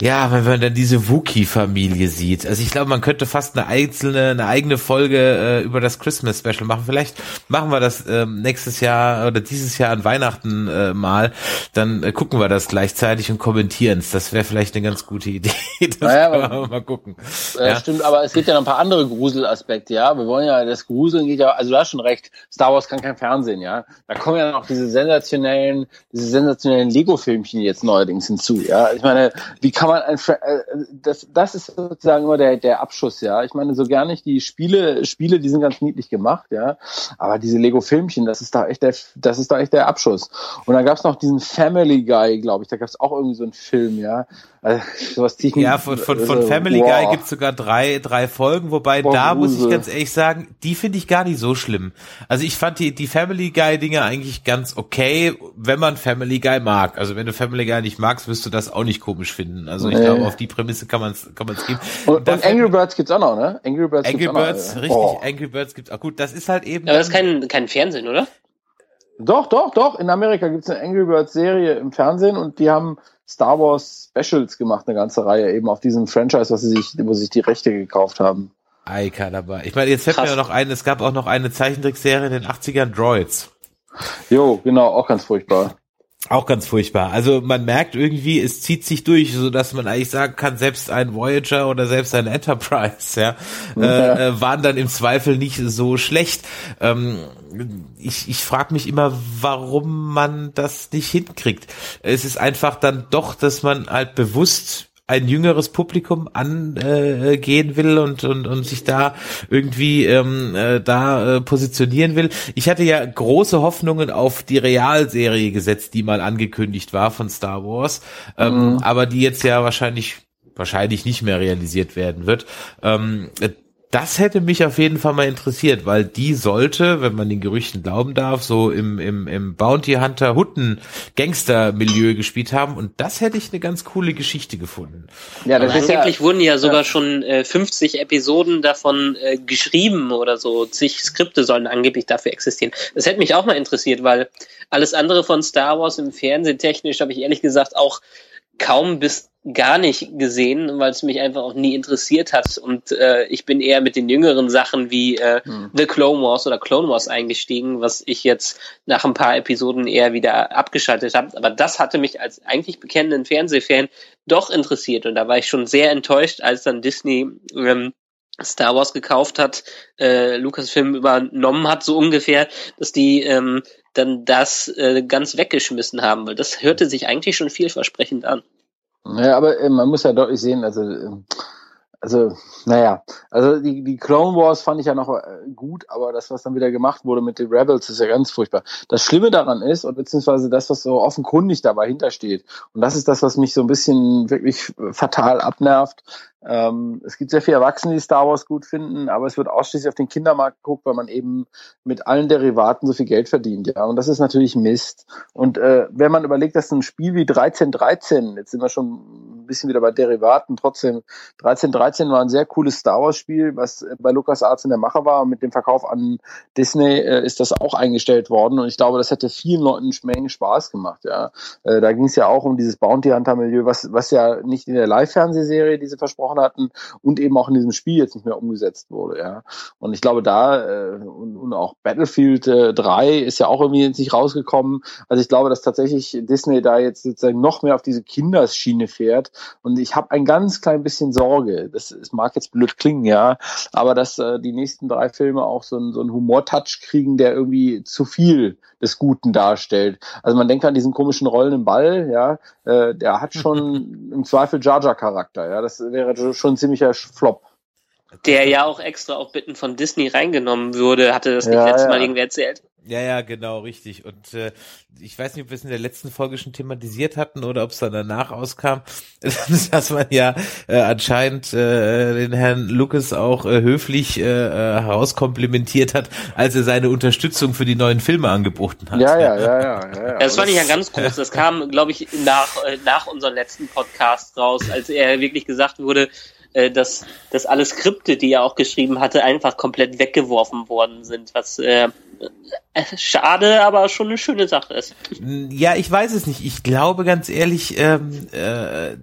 ja, wenn man dann diese Wookie-Familie sieht. Also ich glaube, man könnte fast eine einzelne, eine eigene Folge äh, über das Christmas Special machen. Vielleicht machen wir das ähm, nächstes Jahr oder dieses Jahr an Weihnachten äh, mal. Dann äh, gucken wir das gleichzeitig und kommentieren es. Das wäre vielleicht eine ganz gute Idee. [laughs] das naja, aber, mal gucken. Äh, ja. Stimmt, aber es gibt ja noch ein paar andere Gruselaspekte, ja. Wir wollen ja, das Gruseln geht ja, also du hast schon recht, Star Wars kann kein Fernsehen, ja. Da kommen ja noch diese sensationellen, diese sensationellen Lego-Filmchen jetzt neuerdings hinzu, ja. Ich meine, wie kann man ein, äh, das, das ist sozusagen immer der, der Abschuss, ja. Ich meine, so gar nicht die Spiele, Spiele, die sind ganz niedlich gemacht, ja. Aber diese Lego-Filmchen, das ist da echt der, das ist da echt der Abschuss. Und dann gab's noch diesen Family Guy, glaube ich. Da gab's auch irgendwie so einen Film, ja. Also, sowas ja, von, von, von also, Family wow. Guy gibt's sogar drei, drei Folgen, wobei Boah, da muss ich ganz ehrlich sagen, die finde ich gar nicht so schlimm. Also ich fand die, die Family Guy Dinge eigentlich ganz okay, wenn man Family Guy mag. Also wenn du Family Guy nicht magst, wirst du das auch nicht komisch finden. Also ich nee. glaube, auf die Prämisse kann man es kann man's geben. Und, und, Angry Birds gibt's auch noch, ne? Angry Birds Angry gibt's Birds, noch, richtig, oh. Angry Birds gibt's auch. Gut, das ist halt eben. Aber das ist kein, kein Fernsehen, oder? Doch, doch, doch. In Amerika gibt's eine Angry Birds Serie im Fernsehen und die haben Star Wars Specials gemacht, eine ganze Reihe eben auf diesem Franchise, was sie sich, wo sie sich die Rechte gekauft haben. Eika dabei. Ich meine, jetzt fällt Krass. mir noch ein, es gab auch noch eine Zeichentrickserie in den 80ern, Droids. Jo, genau, auch ganz furchtbar. Auch ganz furchtbar. Also man merkt irgendwie, es zieht sich durch, so dass man eigentlich sagen kann, selbst ein Voyager oder selbst ein Enterprise, ja, ja. Äh, äh waren dann im Zweifel nicht so schlecht. Ähm, ich ich frage mich immer, warum man das nicht hinkriegt. Es ist einfach dann doch, dass man halt bewusst ein jüngeres Publikum angehen will und, und, und sich da irgendwie ähm, äh, da äh, positionieren will. Ich hatte ja große Hoffnungen auf die Realserie gesetzt, die mal angekündigt war von Star Wars, ähm, mhm. aber die jetzt ja wahrscheinlich wahrscheinlich nicht mehr realisiert werden wird. Ähm, das hätte mich auf jeden Fall mal interessiert, weil die sollte, wenn man den Gerüchten glauben darf, so im, im, im Bounty Hunter Hutten Gangster Milieu gespielt haben und das hätte ich eine ganz coole Geschichte gefunden. Ja, das ist angeblich ja, wurden ja sogar ja. schon äh, 50 Episoden davon äh, geschrieben oder so. Zig Skripte sollen angeblich dafür existieren. Das hätte mich auch mal interessiert, weil alles andere von Star Wars im Fernsehen technisch habe ich ehrlich gesagt auch kaum bis gar nicht gesehen, weil es mich einfach auch nie interessiert hat. Und äh, ich bin eher mit den jüngeren Sachen wie äh, hm. The Clone Wars oder Clone Wars eingestiegen, was ich jetzt nach ein paar Episoden eher wieder abgeschaltet habe. Aber das hatte mich als eigentlich bekennenden Fernsehfan doch interessiert. Und da war ich schon sehr enttäuscht, als dann Disney ähm, Star Wars gekauft hat, äh, Lucasfilm übernommen hat, so ungefähr, dass die ähm, dann das äh, ganz weggeschmissen haben, weil das hörte sich eigentlich schon vielversprechend an. Ja, aber äh, man muss ja deutlich sehen, also äh, also, naja, also die, die Clone Wars fand ich ja noch äh, gut, aber das, was dann wieder gemacht wurde mit den Rebels, ist ja ganz furchtbar. Das Schlimme daran ist, und beziehungsweise das, was so offenkundig dabei hintersteht, und das ist das, was mich so ein bisschen wirklich fatal abnervt, ähm, es gibt sehr viele Erwachsene, die Star Wars gut finden, aber es wird ausschließlich auf den Kindermarkt geguckt, weil man eben mit allen Derivaten so viel Geld verdient. Ja, und das ist natürlich Mist. Und äh, wenn man überlegt, dass ein Spiel wie 1313, jetzt sind wir schon bisschen wieder bei Derivaten, trotzdem 1313 war ein sehr cooles Star Wars Spiel, was bei LucasArts in der Mache war. Und mit dem Verkauf an Disney äh, ist das auch eingestellt worden. Und ich glaube, das hätte vielen Leuten Mengen Spaß gemacht. Ja, äh, da ging es ja auch um dieses Bounty Hunter Milieu, was was ja nicht in der Live-Fernsehserie diese versprochen gesprochen hatten und eben auch in diesem Spiel jetzt nicht mehr umgesetzt wurde. Ja. Und ich glaube, da äh, und, und auch Battlefield äh, 3 ist ja auch irgendwie jetzt nicht rausgekommen. Also ich glaube, dass tatsächlich Disney da jetzt sozusagen noch mehr auf diese Kinderschiene fährt. Und ich habe ein ganz klein bisschen Sorge. Das, das mag jetzt blöd klingen, ja, aber dass äh, die nächsten drei Filme auch so einen so einen Humor-Touch kriegen, der irgendwie zu viel des Guten darstellt. Also man denkt an diesen komischen rollenden Ball, ja, äh, der hat schon [laughs] im Zweifel Jar Jar Charakter, ja, das wäre schon ein ziemlicher Flop. Der ja auch extra auf Bitten von Disney reingenommen würde, hatte das nicht ja, letztes ja. Mal irgendwer erzählt? Ja, ja, genau, richtig. Und äh, ich weiß nicht, ob wir es in der letzten Folge schon thematisiert hatten oder ob es dann danach auskam, [laughs] dass man ja äh, anscheinend äh, den Herrn Lucas auch äh, höflich äh, äh, herauskomplimentiert hat, als er seine Unterstützung für die neuen Filme angeboten hat. Ja, ja, ja, ja. ja, ja. Das fand ich ja ganz groß. Das kam, glaube ich, nach, äh, nach unserem letzten Podcast raus, als er wirklich gesagt wurde, äh, dass, dass alle Skripte, die er auch geschrieben hatte, einfach komplett weggeworfen worden sind, was äh, äh, schade, aber schon eine schöne Sache ist. Ja, ich weiß es nicht. Ich glaube ganz ehrlich, ähm, äh,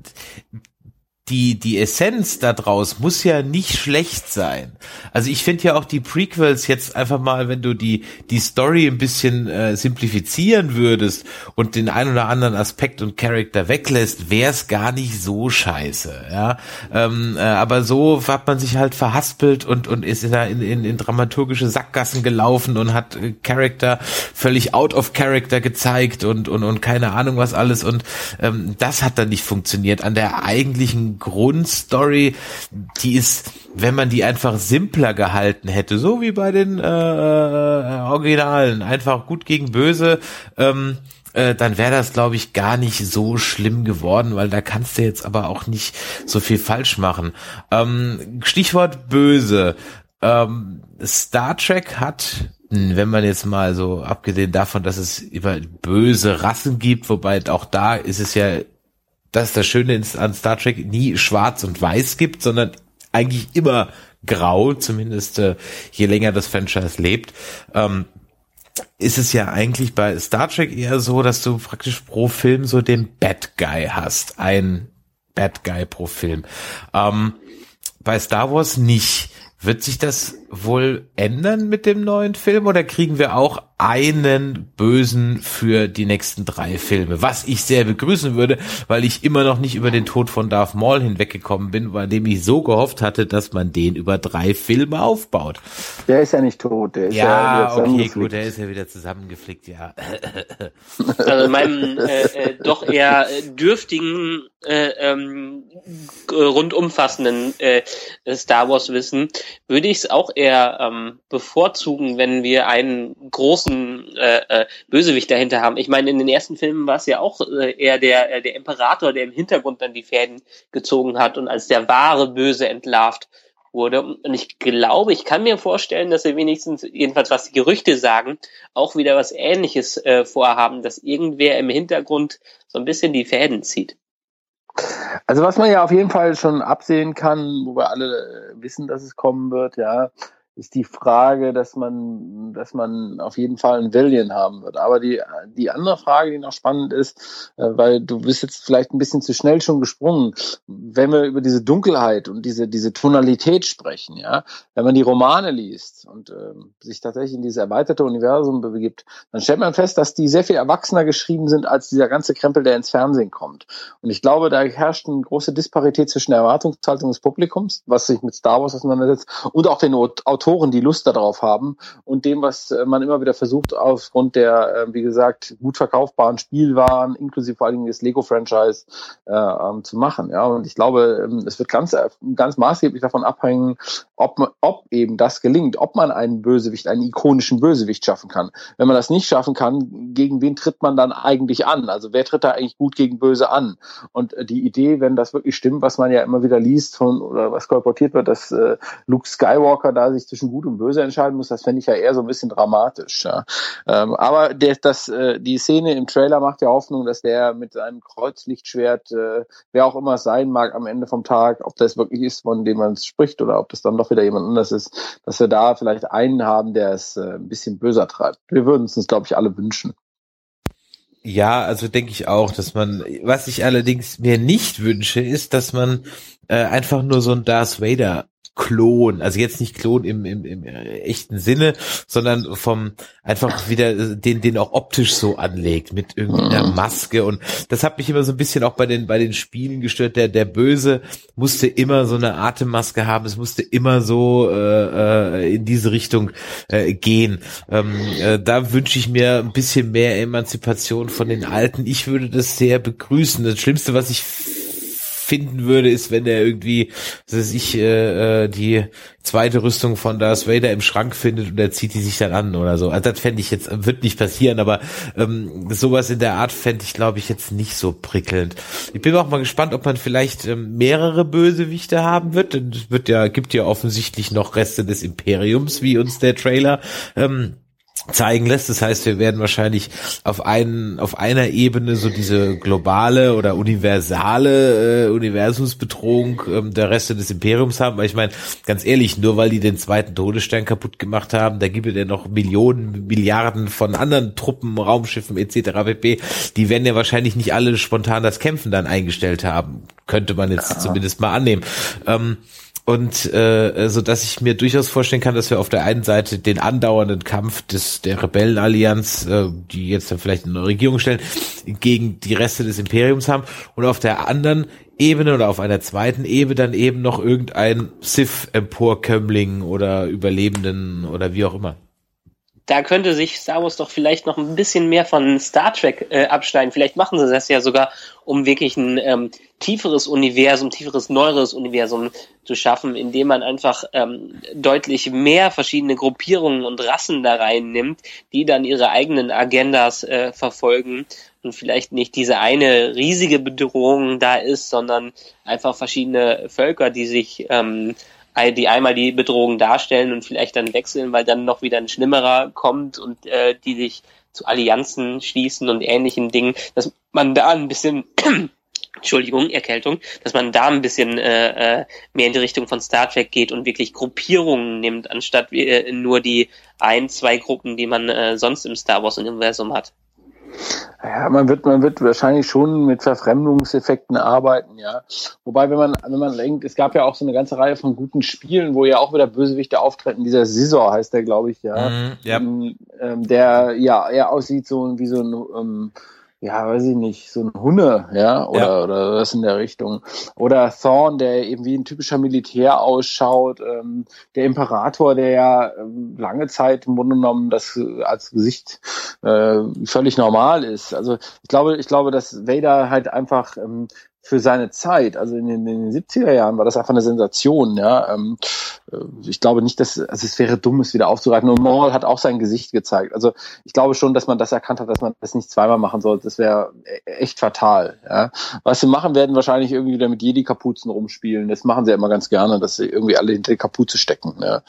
die, die Essenz da draus muss ja nicht schlecht sein. Also ich finde ja auch die Prequels jetzt einfach mal, wenn du die, die Story ein bisschen äh, simplifizieren würdest und den ein oder anderen Aspekt und Charakter weglässt, wäre es gar nicht so scheiße, ja. Ähm, äh, aber so hat man sich halt verhaspelt und, und ist in, in, in, in dramaturgische Sackgassen gelaufen und hat äh, Charakter völlig out of Character gezeigt und, und, und keine Ahnung was alles und ähm, das hat dann nicht funktioniert. An der eigentlichen Grundstory, die ist, wenn man die einfach simpler gehalten hätte, so wie bei den äh, äh Originalen, einfach gut gegen böse, ähm, äh, dann wäre das, glaube ich, gar nicht so schlimm geworden, weil da kannst du jetzt aber auch nicht so viel falsch machen. Ähm, Stichwort böse. Ähm, Star Trek hat wenn man jetzt mal so abgesehen davon, dass es immer böse Rassen gibt, wobei auch da ist es ja dass das Schöne an Star Trek nie schwarz und weiß gibt, sondern eigentlich immer grau, zumindest äh, je länger das Franchise lebt. Ähm, ist es ja eigentlich bei Star Trek eher so, dass du praktisch pro Film so den Bad Guy hast. Ein Bad Guy pro Film. Ähm, bei Star Wars nicht. Wird sich das wohl ändern mit dem neuen Film oder kriegen wir auch einen Bösen für die nächsten drei Filme, was ich sehr begrüßen würde, weil ich immer noch nicht über den Tod von Darth Maul hinweggekommen bin, bei dem ich so gehofft hatte, dass man den über drei Filme aufbaut. Der ist ja nicht tot, der ist ja, ja okay, gut, der ist ja wieder zusammengeflickt, ja. [laughs] Also in meinem äh, äh, doch eher dürftigen, äh, ähm, rundumfassenden äh, Star Wars Wissen würde ich es auch eher ähm, bevorzugen, wenn wir einen großen äh, äh, Bösewicht dahinter haben. Ich meine, in den ersten Filmen war es ja auch äh, eher der, äh, der Imperator, der im Hintergrund dann die Fäden gezogen hat und als der wahre Böse entlarvt wurde. Und ich glaube, ich kann mir vorstellen, dass sie wenigstens, jedenfalls was die Gerüchte sagen, auch wieder was Ähnliches äh, vorhaben, dass irgendwer im Hintergrund so ein bisschen die Fäden zieht. Also was man ja auf jeden Fall schon absehen kann, wo wir alle wissen, dass es kommen wird, ja, ist die Frage, dass man, dass man auf jeden Fall einen Villian haben wird. Aber die, die andere Frage, die noch spannend ist, äh, weil du bist jetzt vielleicht ein bisschen zu schnell schon gesprungen, wenn wir über diese Dunkelheit und diese, diese Tonalität sprechen, ja, wenn man die Romane liest und äh, sich tatsächlich in dieses erweiterte Universum begibt, dann stellt man fest, dass die sehr viel erwachsener geschrieben sind als dieser ganze Krempel, der ins Fernsehen kommt. Und ich glaube, da herrscht eine große Disparität zwischen der Erwartungshaltung des Publikums, was sich mit Star Wars auseinandersetzt, und auch den Autoren Autoren, die Lust darauf haben und dem, was äh, man immer wieder versucht, aufgrund der, äh, wie gesagt, gut verkaufbaren Spielwaren, inklusive vor allen Dingen des Lego-Franchise, äh, ähm, zu machen. Ja, und ich glaube, ähm, es wird ganz, ganz maßgeblich davon abhängen, ob, ob eben das gelingt, ob man einen Bösewicht, einen ikonischen Bösewicht schaffen kann. Wenn man das nicht schaffen kann, gegen wen tritt man dann eigentlich an? Also wer tritt da eigentlich gut gegen Böse an? Und die Idee, wenn das wirklich stimmt, was man ja immer wieder liest von, oder was kolportiert wird, dass äh, Luke Skywalker da sich zwischen Gut und Böse entscheiden muss, das fände ich ja eher so ein bisschen dramatisch. Ja. Ähm, aber der, das, äh, die Szene im Trailer macht ja Hoffnung, dass der mit seinem Kreuzlichtschwert, äh, wer auch immer es sein mag am Ende vom Tag, ob das wirklich ist, von dem man spricht, oder ob das dann doch wieder jemand anders ist, dass wir da vielleicht einen haben, der es äh, ein bisschen böser treibt. Wir würden es uns, glaube ich, alle wünschen. Ja, also denke ich auch, dass man, was ich allerdings mir nicht wünsche, ist, dass man äh, einfach nur so ein Darth Vader Klon, also jetzt nicht Klon im, im, im echten Sinne, sondern vom einfach wieder den den auch optisch so anlegt mit irgendeiner mhm. Maske und das hat mich immer so ein bisschen auch bei den bei den Spielen gestört. Der der Böse musste immer so eine Atemmaske haben, es musste immer so äh, äh in diese Richtung äh, gehen. Ähm, äh, da wünsche ich mir ein bisschen mehr Emanzipation von den Alten. Ich würde das sehr begrüßen. Das Schlimmste, was ich finden würde, ist, wenn er irgendwie, dass ich äh, äh, die zweite Rüstung von Darth Vader im Schrank findet und er zieht die sich dann an oder so. Also das fände ich jetzt, wird nicht passieren, aber ähm, sowas in der Art fände ich, glaube ich, jetzt nicht so prickelnd. Ich bin auch mal gespannt, ob man vielleicht ähm, mehrere Bösewichte haben wird. Denn es wird ja, gibt ja offensichtlich noch Reste des Imperiums, wie uns der Trailer ähm, zeigen lässt. Das heißt, wir werden wahrscheinlich auf einen, auf einer Ebene so diese globale oder universale äh, Universumsbedrohung ähm, der Reste des Imperiums haben. Weil ich meine, ganz ehrlich, nur weil die den zweiten Todesstern kaputt gemacht haben, da gibt es ja noch Millionen, Milliarden von anderen Truppen, Raumschiffen etc. pp. Die werden ja wahrscheinlich nicht alle spontan das Kämpfen dann eingestellt haben. Könnte man jetzt ja. zumindest mal annehmen. Ähm, und äh, so dass ich mir durchaus vorstellen kann, dass wir auf der einen Seite den andauernden Kampf des der Rebellenallianz, äh, die jetzt dann vielleicht eine Regierung stellen, gegen die Reste des Imperiums haben und auf der anderen Ebene oder auf einer zweiten Ebene dann eben noch irgendein Sith-Emporkömmling oder Überlebenden oder wie auch immer da könnte sich Star Wars doch vielleicht noch ein bisschen mehr von Star Trek äh, abschneiden. Vielleicht machen sie das ja sogar, um wirklich ein ähm, tieferes Universum, tieferes, neueres Universum zu schaffen, indem man einfach ähm, deutlich mehr verschiedene Gruppierungen und Rassen da reinnimmt, die dann ihre eigenen Agendas äh, verfolgen und vielleicht nicht diese eine riesige Bedrohung da ist, sondern einfach verschiedene Völker, die sich ähm, die einmal die Bedrohung darstellen und vielleicht dann wechseln, weil dann noch wieder ein Schlimmerer kommt und äh, die sich zu Allianzen schließen und ähnlichen Dingen, dass man da ein bisschen [clears throat] Entschuldigung, Erkältung, dass man da ein bisschen äh, äh, mehr in die Richtung von Star Trek geht und wirklich Gruppierungen nimmt, anstatt äh, nur die ein, zwei Gruppen, die man äh, sonst im Star Wars Universum hat. Ja, man wird, man wird wahrscheinlich schon mit Verfremdungseffekten arbeiten, ja. Wobei, wenn man, wenn man denkt, es gab ja auch so eine ganze Reihe von guten Spielen, wo ja auch wieder Bösewichte auftreten. Dieser Scissor heißt der, glaube ich, ja. Mm, yep. ähm, der ja eher aussieht so wie so ein ähm, ja, weiß ich nicht, so ein Hunde, ja, oder, ja. oder was in der Richtung. Oder Thorn, der eben wie ein typischer Militär ausschaut. Ähm, der Imperator, der ja ähm, lange Zeit im Grunde genommen das als Gesicht äh, völlig normal ist. Also ich glaube, ich glaube, dass Vader halt einfach ähm, für seine Zeit, also in den, in den 70er Jahren war das einfach eine Sensation, ja. Ähm, äh, ich glaube nicht, dass also es wäre dumm, es wieder aufzugreifen. Und Maul hat auch sein Gesicht gezeigt. Also ich glaube schon, dass man das erkannt hat, dass man das nicht zweimal machen sollte. Das wäre e-, echt fatal. Ja. Was sie machen werden, wahrscheinlich irgendwie wieder mit Jedi-Kapuzen rumspielen. Das machen sie ja immer ganz gerne, dass sie irgendwie alle hinter die Kapuze stecken. Ja.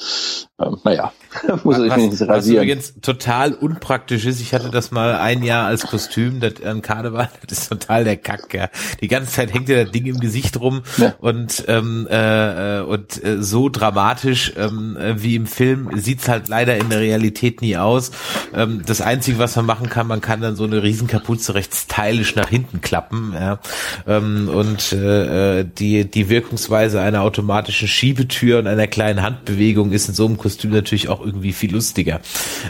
Ähm, naja, [laughs] muss was, ich nicht rasieren. Was übrigens total unpraktisch ist, ich hatte das mal ein Jahr als Kostüm, das an Karneval, [laughs] das ist total der Kack. Ja. Die ganze Zeit hängt dir das Ding im Gesicht rum ja. und ähm, äh, und äh, so dramatisch ähm, äh, wie im Film sieht's halt leider in der Realität nie aus. Ähm, das Einzige, was man machen kann, man kann dann so eine Riesenkapuze recht stylisch nach hinten klappen ja. ähm, und äh, äh, die die Wirkungsweise einer automatischen Schiebetür und einer kleinen Handbewegung ist in so einem Kostüm natürlich auch irgendwie viel lustiger.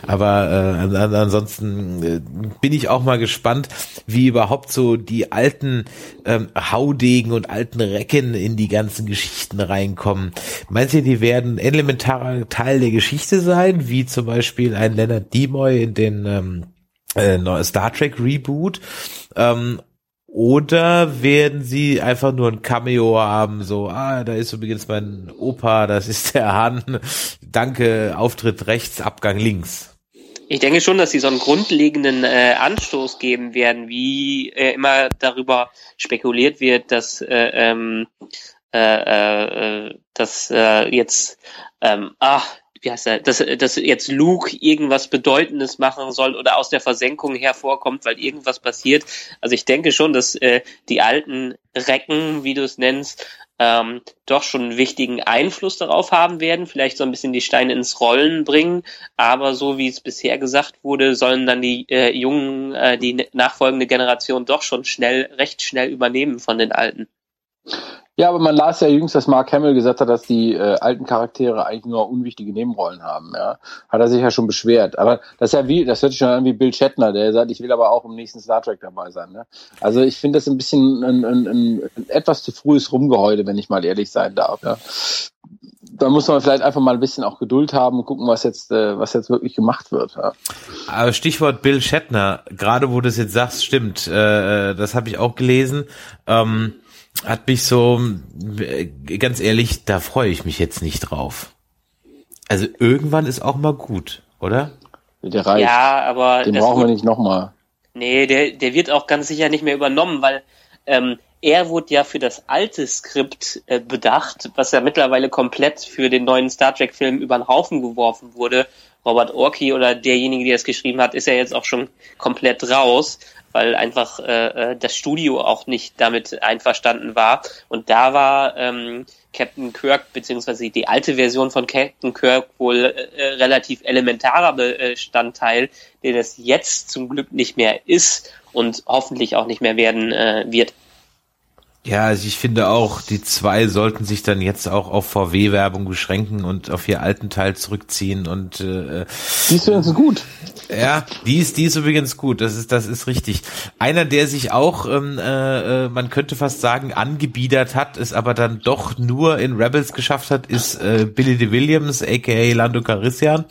Aber äh, ansonsten äh, bin ich auch mal gespannt, wie überhaupt so die alten ähm, Haudegen und alten Recken in die ganzen Geschichten reinkommen. Meinst du, die werden elementarer Teil der Geschichte sein, wie zum Beispiel ein Leonard Nimoy in den ähm, äh, Star Trek Reboot? Ähm, oder werden sie einfach nur ein Cameo haben, so, ah, da ist übrigens mein Opa, das ist der Hahn, danke, Auftritt rechts, Abgang links. Ich denke schon, dass sie so einen grundlegenden äh, Anstoß geben werden, wie äh, immer darüber spekuliert wird, dass äh, ähm, äh, äh, dass äh, jetzt ähm, ah, wie heißt er, dass, dass jetzt Luke irgendwas Bedeutendes machen soll oder aus der Versenkung hervorkommt, weil irgendwas passiert. Also ich denke schon, dass äh, die alten Recken, wie du es nennst, ähm, doch schon einen wichtigen Einfluss darauf haben werden, vielleicht so ein bisschen die Steine ins Rollen bringen, aber so wie es bisher gesagt wurde, sollen dann die äh, jungen, äh, die nachfolgende Generation doch schon schnell, recht schnell übernehmen von den Alten. Ja, aber man las ja jüngst, dass Mark Hamill gesagt hat, dass die äh, alten Charaktere eigentlich nur unwichtige Nebenrollen haben. Ja, hat er sich ja schon beschwert. Aber das ist ja wie, das hört sich schon an wie Bill Shatner, der sagt, ich will aber auch im nächsten Star Trek dabei sein. Ne? Also ich finde das ein bisschen ein, ein, ein, ein etwas zu frühes Rumgeheude, wenn ich mal ehrlich sein darf. Ja da muss man vielleicht einfach mal ein bisschen auch Geduld haben und gucken, was jetzt, äh, was jetzt wirklich gemacht wird. Ja. Aber Stichwort Bill Shatner, gerade wo du es jetzt sagst, stimmt, äh, das habe ich auch gelesen. Ähm, hat mich so, ganz ehrlich, da freue ich mich jetzt nicht drauf. Also irgendwann ist auch mal gut, oder? Der reicht. Ja, aber den brauchen wir nicht nochmal. Nee, der, der wird auch ganz sicher nicht mehr übernommen, weil ähm, er wurde ja für das alte Skript äh, bedacht, was ja mittlerweile komplett für den neuen Star Trek-Film über den Haufen geworfen wurde. Robert Orkey oder derjenige, der es geschrieben hat, ist ja jetzt auch schon komplett raus weil einfach äh, äh, das Studio auch nicht damit einverstanden war. Und da war ähm, Captain Kirk beziehungsweise die alte Version von Captain Kirk wohl äh, relativ elementarer Bestandteil, der das jetzt zum Glück nicht mehr ist und hoffentlich auch nicht mehr werden äh, wird. Ja, also ich finde auch, die zwei sollten sich dann jetzt auch auf VW-Werbung beschränken und auf ihr alten Teil zurückziehen und äh, Die ist übrigens gut. Ja, die ist, die ist übrigens gut, das ist, das ist richtig. Einer, der sich auch, ähm, äh, äh man könnte fast sagen, angebiedert hat, es aber dann doch nur in Rebels geschafft hat, ist äh, Billy de Williams, aka Lando Calrissian.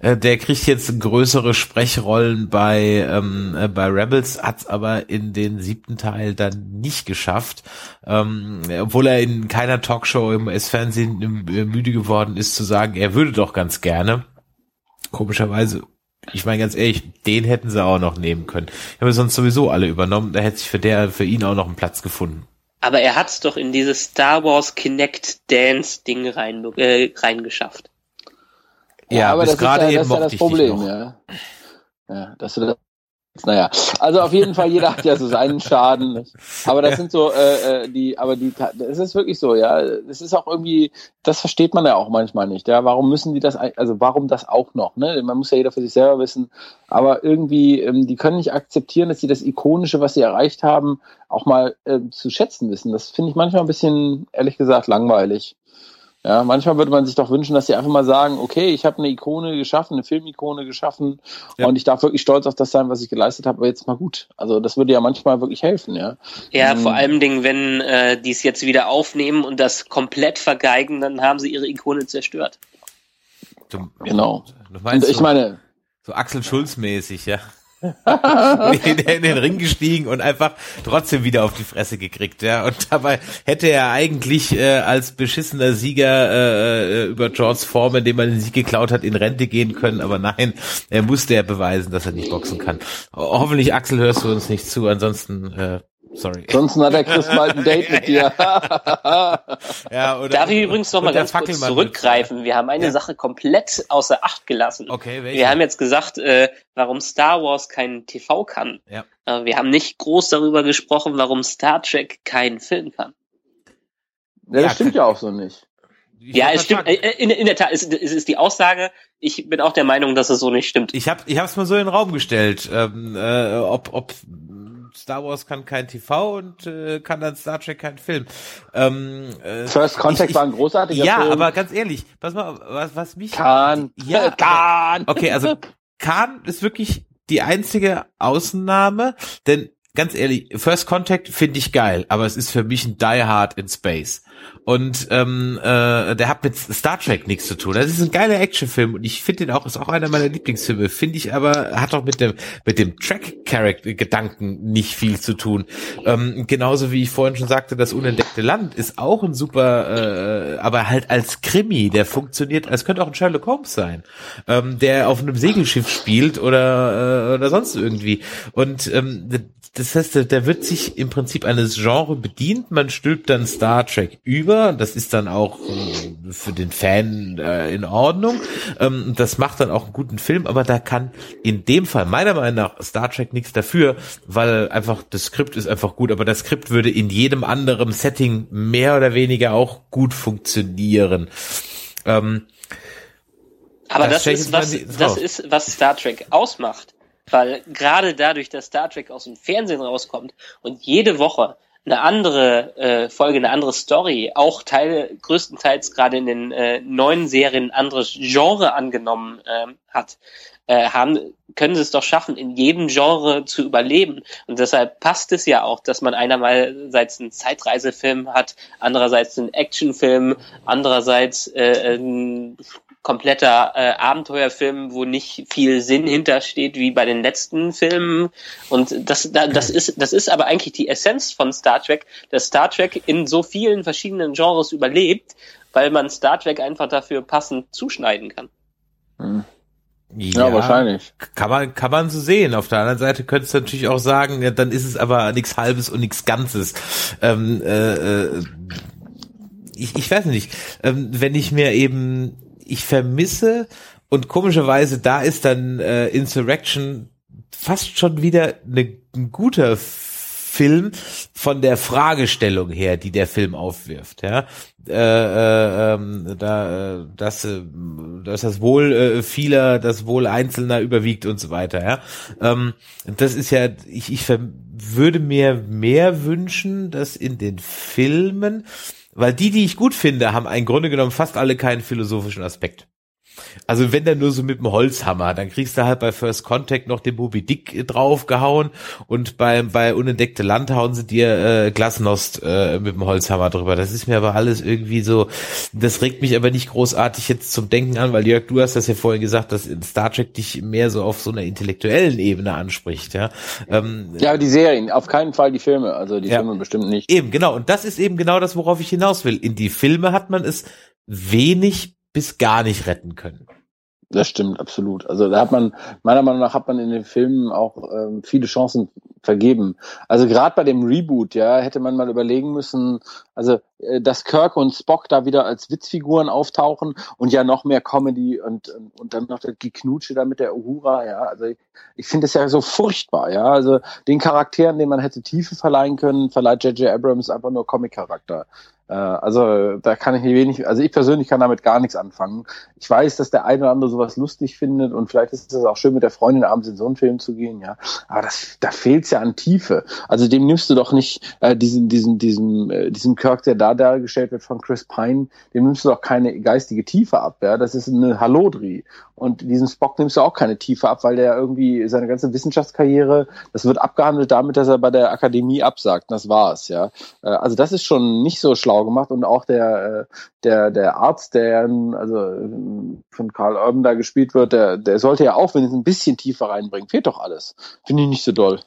Äh, der kriegt jetzt größere Sprechrollen bei, ähm, äh, bei Rebels, hat's aber in den siebten Teil dann nicht geschafft geschafft, ähm, obwohl er in keiner Talkshow im US-Fernsehen äh, müde geworden ist zu sagen, er würde doch ganz gerne. Komischerweise, ich meine ganz ehrlich, den hätten sie auch noch nehmen können. Ich habe sonst sowieso alle übernommen, da hätte sich für der, für ihn auch noch einen Platz gefunden. Aber er hat's doch in dieses Star Wars Kinect Dance Ding rein, äh, reingeschafft. Ja, ja aber das ist ja, das ist ja das Problem, ja. Ja, dass du das naja, also auf jeden Fall, jeder hat ja so seinen Schaden. Aber das ja. sind so, äh, äh die, aber die, es ist wirklich so, ja. Es ist auch irgendwie, das versteht man ja auch manchmal nicht, ja. Warum müssen die das, also warum das auch noch, ne? Man muss ja jeder für sich selber wissen. Aber irgendwie, ähm, die können nicht akzeptieren, dass sie das Ikonische, was sie erreicht haben, auch mal äh, zu schätzen wissen. Das finde ich manchmal ein bisschen, ehrlich gesagt, langweilig. Ja, manchmal würde man sich doch wünschen, dass sie einfach mal sagen, okay, ich habe eine Ikone geschaffen, eine Filmikone geschaffen ja. und ich darf wirklich stolz auf das sein, was ich geleistet habe, aber jetzt mal gut. Also das würde ja manchmal wirklich helfen, ja. Ja, ähm, vor allem Dingen, wenn äh, die es jetzt wieder aufnehmen und das komplett vergeigen, dann haben sie ihre Ikone zerstört. Du, genau. Du meinst und ich so, meine so Axel Schulz mäßig, ja. [laughs] in, den Ring gestiegen und einfach trotzdem wieder auf die Fresse gekriegt, ja. Und dabei hätte er eigentlich äh, als beschissener Sieger äh, äh über George Foreman, dem man den Sieg geklaut hat, in Rente gehen können, aber nein, er musste ja beweisen, dass er nicht boxen kann. Hoffentlich, Axel, hörst du uns nicht zu, ansonsten äh, Sorry. Sonst hat der Chris mal ein Date mit dir. [laughs] ja, oder, Darf ich übrigens noch mal ganz kurz zurückgreifen? Wir haben eine ja. Sache komplett außer Acht gelassen. Okay, welche? Wir haben jetzt gesagt, äh, warum Star Wars keinen TV kann. Ja. Äh, wir haben nicht groß darüber gesprochen, warum Star Trek keinen Film kann. Ja, das ja, stimmt ja auch so nicht. Ich ja, es stimmt. Äh, in, in, der Tat es, es ist die Aussage. Ich bin auch der Meinung, dass es so nicht stimmt. Ich habe, ich habe es mal so in den Raum gestellt, ähm, äh, ob, ob Star Wars kann kein TV und äh, kann dann Star Trek kein Film. Ähm, äh, First Contact ich, ich, war ein großartiger ja, Film. Ja, aber ganz ehrlich, pass mal, was, was mich... Khan. Ja, [laughs] Khan. Okay, also Khan ist wirklich die einzige Ausnahme, denn ganz ehrlich, First Contact finde ich geil, aber es ist für mich ein Die Hard in Space. Und ähm, äh, der hat mit Star Trek nichts zu tun. Das ist ein geiler Actionfilm und ich finde den auch, ist auch einer meiner Lieblingsfilme. Finde ich aber, hat auch mit dem mit dem Track-Character-Gedanken nicht viel zu tun. Ähm, genauso wie ich vorhin schon sagte, das unentdeckte Land ist auch ein super, äh, aber halt als Krimi, der funktioniert, als könnte auch ein Sherlock Holmes sein, ähm, der auf einem Segelschiff spielt oder äh, oder sonst irgendwie. Und ähm, das heißt, der wird sich im Prinzip eines Genre bedient. Man stülpt dann Star Trek über. Das ist dann auch äh, für den Fan äh, in Ordnung. Ähm, das macht dann auch einen guten Film. Aber da kann in dem Fall meiner Meinung nach Star Trek nichts dafür, weil einfach das Skript ist einfach gut. Aber das Skript würde in jedem anderen Setting mehr oder weniger auch gut funktionieren. Ähm, aber das, das ist was, das ist was Star Trek ausmacht. Weil gerade dadurch, dass Star Trek aus dem Fernsehen rauskommt und jede Woche eine andere äh, Folge, eine andere Story, auch Teile, größtenteils gerade in den äh, neuen Serien ein anderes Genre angenommen äh, hat, äh, haben, können sie es doch schaffen, in jedem Genre zu überleben. Und deshalb passt es ja auch, dass man einerseits einen Zeitreisefilm hat, andererseits einen Actionfilm, andererseits äh, ein kompletter äh, Abenteuerfilm, wo nicht viel Sinn hintersteht, wie bei den letzten Filmen. Und das, das ist, das ist aber eigentlich die Essenz von Star Trek, dass Star Trek in so vielen verschiedenen Genres überlebt, weil man Star Trek einfach dafür passend zuschneiden kann. Hm. Ja, ja, wahrscheinlich. Kann man, kann man so sehen. Auf der anderen Seite könntest du natürlich auch sagen, ja, dann ist es aber nichts Halbes und nichts Ganzes. Ähm, äh, äh, ich, ich weiß nicht, ähm, wenn ich mir eben ich vermisse und komischerweise da ist dann äh, Insurrection fast schon wieder ne, ein guter Film von der Fragestellung her, die der Film aufwirft, ja, äh, äh, ähm, da, äh, dass, äh, dass das Wohl äh, vieler, das Wohl Einzelner überwiegt und so weiter, ja. Ähm, das ist ja, ich, ich würde mir mehr wünschen, dass in den Filmen weil die, die ich gut finde, haben im Grunde genommen fast alle keinen philosophischen Aspekt. Also wenn der nur so mit dem Holzhammer, dann kriegst du halt bei First Contact noch den Moby Dick draufgehauen und bei, bei Unentdeckte Land hauen sie dir äh, Glasnost äh, mit dem Holzhammer drüber. Das ist mir aber alles irgendwie so, das regt mich aber nicht großartig jetzt zum Denken an, weil Jörg, du hast das ja vorhin gesagt, dass Star Trek dich mehr so auf so einer intellektuellen Ebene anspricht. Ja, ähm, ja die Serien, auf keinen Fall die Filme, also die ja, Filme bestimmt nicht. Eben, genau. Und das ist eben genau das, worauf ich hinaus will. In die Filme hat man es wenig bis gar nicht retten können. Das stimmt, absolut. Also da hat man, meiner Meinung nach hat man in den Filmen auch ähm, viele Chancen vergeben. Also gerade bei dem Reboot, ja, hätte man mal überlegen müssen, also dass Kirk und Spock da wieder als Witzfiguren auftauchen und ja noch mehr Comedy und und dann noch die Knutsche da mit der Uhura, ja. Also ich, ich finde es ja so furchtbar, ja. Also den Charakteren, denen man hätte Tiefe verleihen können, verleiht J.J. Abrams einfach nur Comic-Charakter. Äh, also da kann ich wenig, also ich persönlich kann damit gar nichts anfangen. Ich weiß, dass der eine oder andere sowas lustig findet und vielleicht ist es auch schön, mit der Freundin abends in so einen Film zu gehen, ja. Aber das, da fehlt's ja an Tiefe. Also dem nimmst du doch nicht äh, diesen, diesen, diesen, äh, diesen Kirk, der da da dargestellt wird von Chris Pine, dem nimmst du doch keine geistige Tiefe ab, ja. Das ist eine Hallodri. Und diesen Spock nimmst du auch keine Tiefe ab, weil der irgendwie seine ganze Wissenschaftskarriere, das wird abgehandelt damit, dass er bei der Akademie absagt. Das war's, ja. Äh, also das ist schon nicht so schlau gemacht und auch der, äh, der, der Arzt, der also von Karl Urban da gespielt wird, der, der sollte ja auch wenigstens ein bisschen tiefer reinbringen. Fehlt doch alles. Finde ich nicht so doll.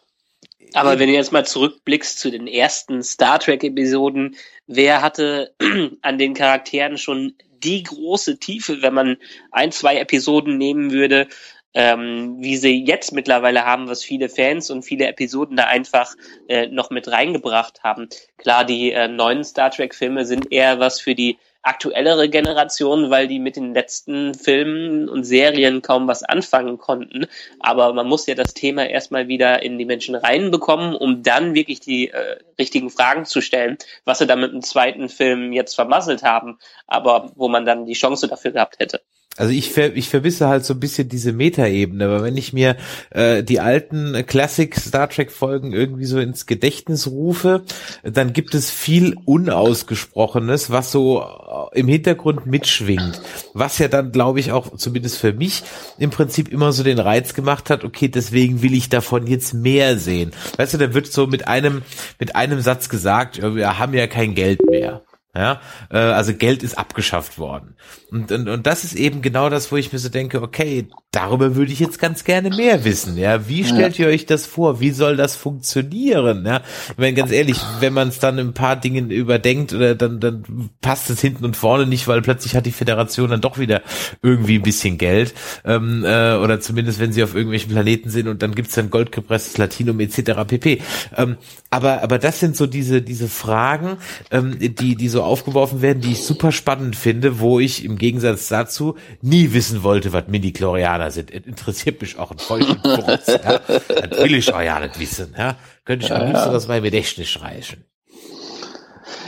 Aber wenn du jetzt mal zurückblickst zu den ersten Star Trek-Episoden, wer hatte [clears throat] an den Charakteren schon die große Tiefe, wenn man ein, zwei Episoden nehmen würde, ähm, wie sie jetzt mittlerweile haben, was viele Fans und viele Episoden da einfach äh, noch mit reingebracht haben. Klar, die äh, neuen Star Trek-Filme sind eher was für die aktuellere Generation, weil die mit den letzten Filmen und Serien kaum was anfangen konnten. Aber man muss ja das Thema erstmal wieder in die Menschen reinbekommen, um dann wirklich die äh, richtigen Fragen zu stellen, was sie da mit dem zweiten Film jetzt vermasselt haben, aber wo man dann die Chance dafür gehabt hätte. Also ich, ver ich vermisse halt so ein bisschen diese Metaebene, aber wenn ich mir äh, die alten Classic Star Trek Folgen irgendwie so ins Gedächtnis rufe, dann gibt es viel Unausgesprochenes, was so äh, im Hintergrund mitschwingt, was ja dann, glaube ich, auch zumindest für mich im Prinzip immer so den Reiz gemacht hat, okay, deswegen will ich davon jetzt mehr sehen. Weißt du, da wird so mit einem, mit einem Satz gesagt, wir haben ja kein Geld mehr. Ja, äh, also Geld ist abgeschafft worden. Und, und, und das ist eben genau das, wo ich mir so denke, okay, darüber würde ich jetzt ganz gerne mehr wissen. Ja, wie stellt ihr euch das vor? Wie soll das funktionieren? Ja, ich meine, ganz ehrlich, wenn man es dann ein paar Dingen überdenkt, oder dann, dann passt es hinten und vorne nicht, weil plötzlich hat die Föderation dann doch wieder irgendwie ein bisschen Geld. Ähm, äh, oder zumindest, wenn sie auf irgendwelchen Planeten sind und dann gibt's dann goldgepresstes Latinum etc. pp. Ähm, aber, aber das sind so diese, diese Fragen, ähm, die, die so aufgeworfen werden, die ich super spannend finde, wo ich im Gegensatz dazu nie wissen wollte, was Midi-Chlorianer sind. Es interessiert mich auch ein feuchten Kurz, ja. Das will ich auch ja nicht wissen, ja. Könnte ich am liebsten ja. das mein Gedächtnis reichen.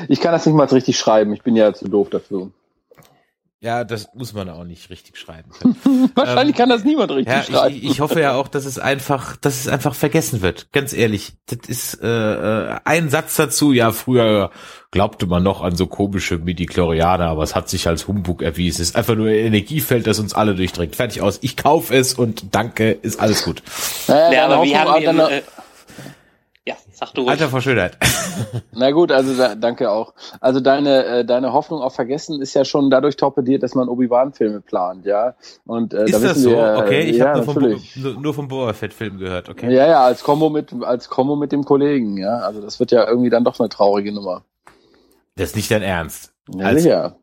Ich kann das nicht mal richtig schreiben, ich bin ja zu doof dafür. Ja, das muss man auch nicht richtig schreiben können. [laughs] Wahrscheinlich ähm, kann das niemand richtig ja, schreiben. Ich, ich, hoffe ja auch, dass es einfach, dass es einfach vergessen wird. Ganz ehrlich, das ist äh, äh ein Satz dazu. Ja, früher glaubte man noch an so komische Midi-Chlorianer, aber es hat sich als Humbug erwiesen. Es ist einfach nur ein Energiefeld, das uns alle durchdringt. Fertig aus. Ich kaufe es und danke, ist alles gut. Ja, ja aber wir haben den, äh, sag du ruhig. Alter vor Schönheit. [laughs] Na gut, also da, danke auch. Also deine äh, deine Hoffnung auf Vergessen ist ja schon dadurch torpediert, dass man Obi-Wan-Filme plant, ja. Und äh, ist da das so? Wir, okay, ich ja, habe nur, vom, nur vom Boba Fett-Film gehört. Okay. Ja, ja, als Kombo mit als Kombo mit dem Kollegen, ja. Also das wird ja irgendwie dann doch eine traurige Nummer. Das ist nicht dein Ernst. Ja, als, sicher.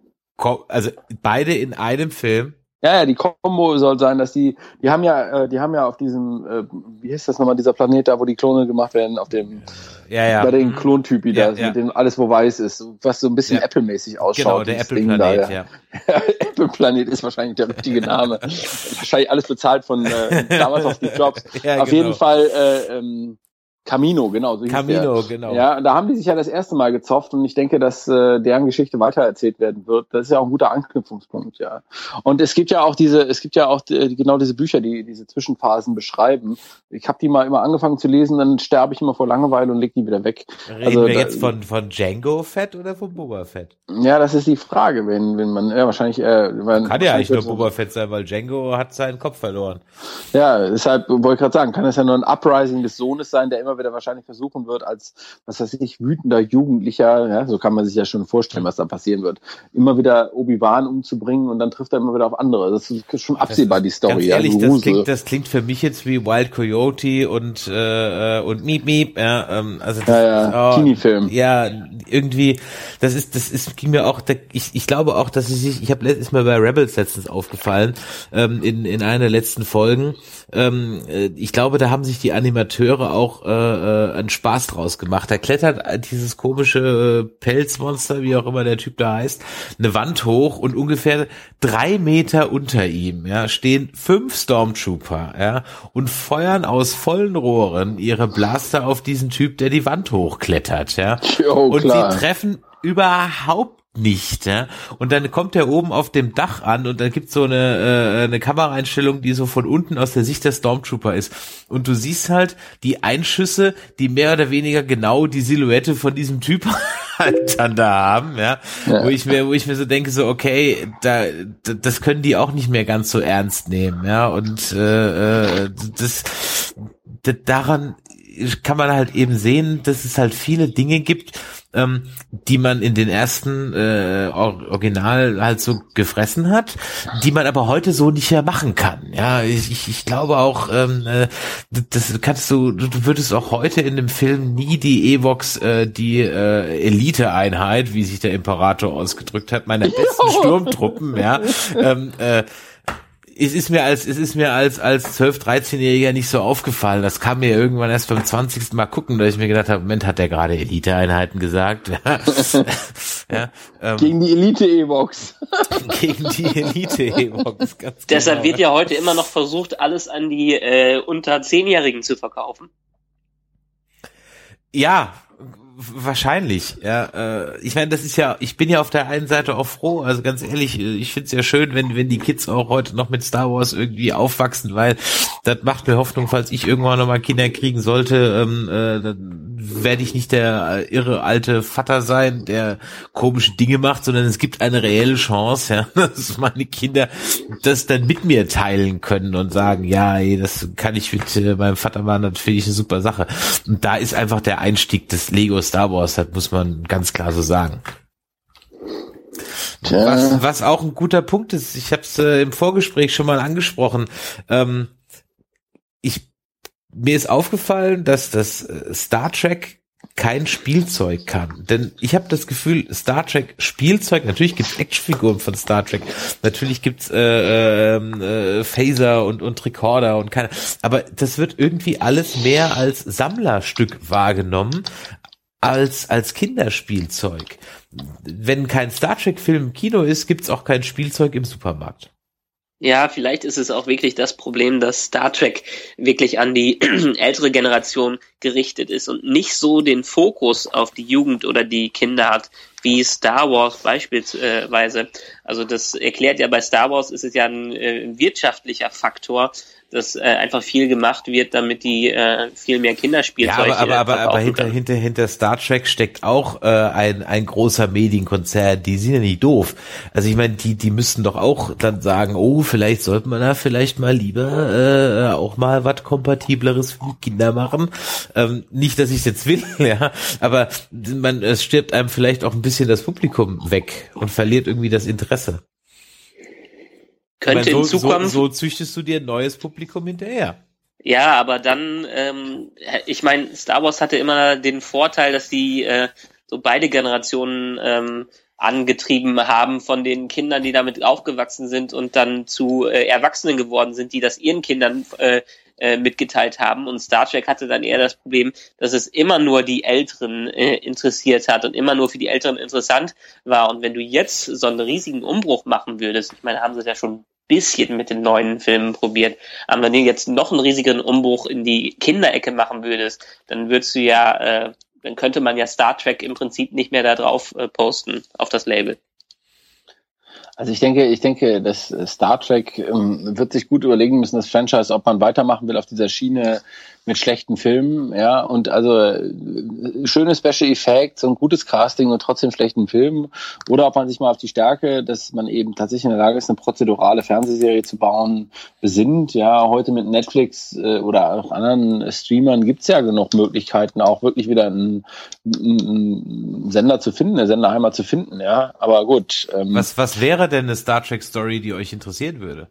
Also beide in einem Film. Ja, ja, die Kombo soll sein, dass die, die haben ja, äh, die haben ja auf diesem, äh, wie heißt das nochmal, dieser Planet da, wo die Klone gemacht werden, auf dem, ja, ja. bei den Klontypi ja, da, ja. mit dem alles wo weiß ist, was so ein bisschen ja. Apple-mäßig ausschaut. Genau, der Apple-Planet, ja. ja. [laughs] Apple-Planet ist wahrscheinlich der richtige Name. [laughs] wahrscheinlich alles bezahlt von äh, damals auf die Jobs. Ja, auf genau. jeden Fall, äh, ähm, Camino, genau. So Camino, genau. Ja, da haben die sich ja das erste Mal gezopft und ich denke, dass äh, deren Geschichte weitererzählt werden wird. Das ist ja auch ein guter Anknüpfungspunkt, ja. Und es gibt ja auch diese, es gibt ja auch die, genau diese Bücher, die diese Zwischenphasen beschreiben. Ich habe die mal immer angefangen zu lesen, dann sterbe ich immer vor Langeweile und leg die wieder weg. Reden also, wir jetzt von von Django Fett oder von Boba Fett? Ja, das ist die Frage, wenn wenn man ja wahrscheinlich äh, wenn, kann ja eigentlich nur Boba Fett sein, weil Django hat seinen Kopf verloren. Ja, deshalb wollte ich gerade sagen, kann es ja nur ein Uprising des Sohnes sein, der immer wieder wahrscheinlich versuchen wird, als, was weiß ich, wütender Jugendlicher, ja, so kann man sich ja schon vorstellen, was da passieren wird, immer wieder Obi-Wan umzubringen und dann trifft er immer wieder auf andere. Das ist schon absehbar, die Story. Ganz ehrlich, ja, das, klingt, das klingt für mich jetzt wie Wild Coyote und, äh, äh und Meep Meep, ja, ähm, also das, ja, ja. Oh, Teenie-Film. Ja, irgendwie, das ist, das ist, ging mir auch, ich, ich glaube auch, dass es sich, ich habe ist mir bei Rebels letztens aufgefallen, ähm, in, in einer der letzten Folgen, ähm, äh, ich glaube, da haben sich die Animateure auch äh, äh, einen Spaß draus gemacht. Da klettert dieses komische äh, Pelzmonster, wie auch immer der Typ da heißt, eine Wand hoch und ungefähr drei Meter unter ihm ja, stehen fünf Stormtrooper ja, und feuern aus vollen Rohren ihre Blaster auf diesen Typ, der die Wand hochklettert. Ja. Jo, [laughs] und sie treffen überhaupt nicht. Ja? Und dann kommt er oben auf dem Dach an und dann gibt's so eine, äh, eine Kameraeinstellung, die so von unten aus der Sicht der Stormtrooper ist. Und du siehst halt die Einschüsse, die mehr oder weniger genau die Silhouette von diesem Typ [laughs] halt dann da haben, ja, ja, wo ich mir, wo ich mir so denke, so okay, da, das können die auch nicht mehr ganz so ernst nehmen, ja, und äh, äh das, das daran kann man halt eben sehen, dass es halt viele Dinge gibt, ähm, die man in den ersten äh, Original halt so gefressen hat, die man aber heute so nicht mehr machen kann. Ja, ich, ich glaube auch, ähm, äh, das kannst du, du würdest auch heute in dem Film nie die Evox, äh, die äh, Elite-Einheit, wie sich der Imperator ausgedrückt hat, meiner besten [laughs] Sturmtruppen, ja, ähm, äh, es ist mir als, es ist mir als, als 12, 13-Jähriger nicht so aufgefallen. Das kam mir irgendwann erst beim 20. Mal gucken, da ich mir gedacht habe, Moment, hat der gerade Elite-Einheiten gesagt? [laughs] [laughs] ja, ähm, gegen die Elite-E-Box. [laughs] gegen die Elite-E-Box, ganz Deshalb genau. wird ja heute immer noch versucht, alles an die äh, unter 10-Jährigen zu verkaufen. Ja, Wahrscheinlich, ja. Äh, ich meine, das ist ja, ich bin ja auf der einen Seite auch froh, also ganz ehrlich, äh, ich find's ja schön, wenn, wenn die Kids auch heute noch mit Star Wars irgendwie aufwachsen, weil das macht mir Hoffnung, falls ich irgendwann nochmal Kinder kriegen sollte, ähm, äh, dann werde ich nicht der äh, irre alte Vater sein, der komische Dinge macht, sondern es gibt eine reelle Chance, ja, [laughs] dass meine Kinder das dann mit mir teilen können und sagen, ja, ey, das kann ich mit äh, meinem Vater machen, das finde ich eine super Sache. Und da ist einfach der Einstieg des Legos Star Wars hat, muss man ganz klar so sagen. Was, was auch ein guter Punkt ist, ich habe es äh, im Vorgespräch schon mal angesprochen. Ähm, ich mir ist aufgefallen, dass das äh, Star Trek kein Spielzeug kann. Denn ich habe das Gefühl, Star Trek Spielzeug, natürlich gibt's Actionfiguren von Star Trek, natürlich gibt's äh, ähm, äh, Phaser und, und Recorder und keine, aber das wird irgendwie alles mehr als Sammlerstück wahrgenommen, als, als Kinderspielzeug. Wenn kein Star Trek-Film im Kino ist, gibt's auch kein Spielzeug im Supermarkt. Ja, vielleicht ist es auch wirklich das Problem, dass Star Trek wirklich an die [clears throat] ältere Generation gerichtet ist und nicht so den Fokus auf die Jugend oder die Kinder hat, wie Star Wars beispielsweise. Also das erklärt ja bei Star Wars ist es ja ein äh, wirtschaftlicher Faktor, dass äh, einfach viel gemacht wird, damit die äh, viel mehr Kinderspielzeug Ja, aber, aber, aber, aber hinter, hinter, hinter Star Trek steckt auch äh, ein, ein großer Medienkonzern, die sind ja nicht doof. Also ich meine, die, die müssten doch auch dann sagen, oh, vielleicht sollte man da vielleicht mal lieber äh, auch mal was Kompatibleres für die Kinder machen. Ähm, nicht, dass ich es jetzt will, [laughs] ja, aber man, es stirbt einem vielleicht auch ein bisschen das Publikum weg und verliert irgendwie das Interesse könnte so, in Zukunft. So, so züchtest du dir ein neues Publikum hinterher. Ja, aber dann, ähm, ich meine, Star Wars hatte immer den Vorteil, dass die äh, so beide Generationen ähm, angetrieben haben von den Kindern, die damit aufgewachsen sind und dann zu äh, Erwachsenen geworden sind, die das ihren Kindern äh, äh, mitgeteilt haben. Und Star Trek hatte dann eher das Problem, dass es immer nur die Älteren äh, interessiert hat und immer nur für die Älteren interessant war. Und wenn du jetzt so einen riesigen Umbruch machen würdest, ich meine, haben sie es ja schon bisschen mit den neuen Filmen probiert. Aber wenn du jetzt noch einen riesigen Umbruch in die Kinderecke machen würdest, dann würdest du ja, äh, dann könnte man ja Star Trek im Prinzip nicht mehr da drauf äh, posten, auf das Label. Also ich denke, ich denke, dass Star Trek ähm, wird sich gut überlegen müssen, das Franchise, ob man weitermachen will auf dieser Schiene mit schlechten Filmen, ja, und also äh, schöne Special Effects und gutes Casting und trotzdem schlechten Filmen, oder ob man sich mal auf die Stärke, dass man eben tatsächlich in der Lage ist, eine prozedurale Fernsehserie zu bauen, besinnt. Ja, heute mit Netflix äh, oder auch anderen Streamern gibt's ja genug Möglichkeiten, auch wirklich wieder einen, einen Sender zu finden, eine Senderheimat zu finden, ja. Aber gut. Ähm, was, was wäre denn eine Star Trek Story, die euch interessieren würde?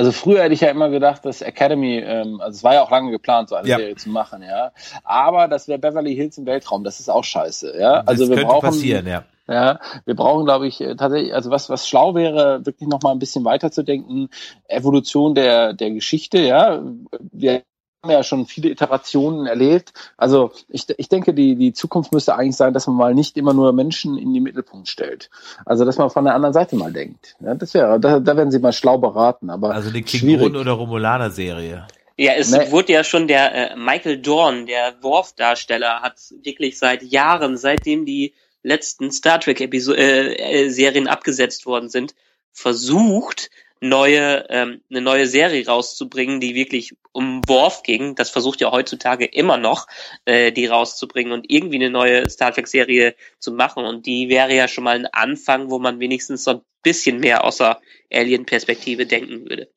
Also früher hätte ich ja immer gedacht, dass Academy, ähm, also es war ja auch lange geplant, so eine ja. Serie zu machen, ja. Aber das wäre Beverly Hills im Weltraum, das ist auch scheiße, ja. Also das wir brauchen, passieren, ja. Ja, wir brauchen, glaube ich, äh, tatsächlich, also was, was schlau wäre, wirklich noch mal ein bisschen weiterzudenken, Evolution der, der Geschichte, ja. Wir haben ja schon viele Iterationen erlebt. Also ich, ich denke, die, die Zukunft müsste eigentlich sein, dass man mal nicht immer nur Menschen in den Mittelpunkt stellt. Also dass man von der anderen Seite mal denkt. Ja, das wäre, da, da werden sie mal schlau beraten. Aber also die Klingonen oder Romulaner-Serie. Ja, es nee. wurde ja schon der äh, Michael Dorn, der Worf-Darsteller, hat wirklich seit Jahren, seitdem die letzten Star Trek-Serien äh, äh, abgesetzt worden sind, versucht, neue, ähm, eine neue Serie rauszubringen, die wirklich um Worf ging. Das versucht ja heutzutage immer noch, äh, die rauszubringen und irgendwie eine neue Star Trek-Serie zu machen. Und die wäre ja schon mal ein Anfang, wo man wenigstens so ein bisschen mehr außer Alien-Perspektive denken würde.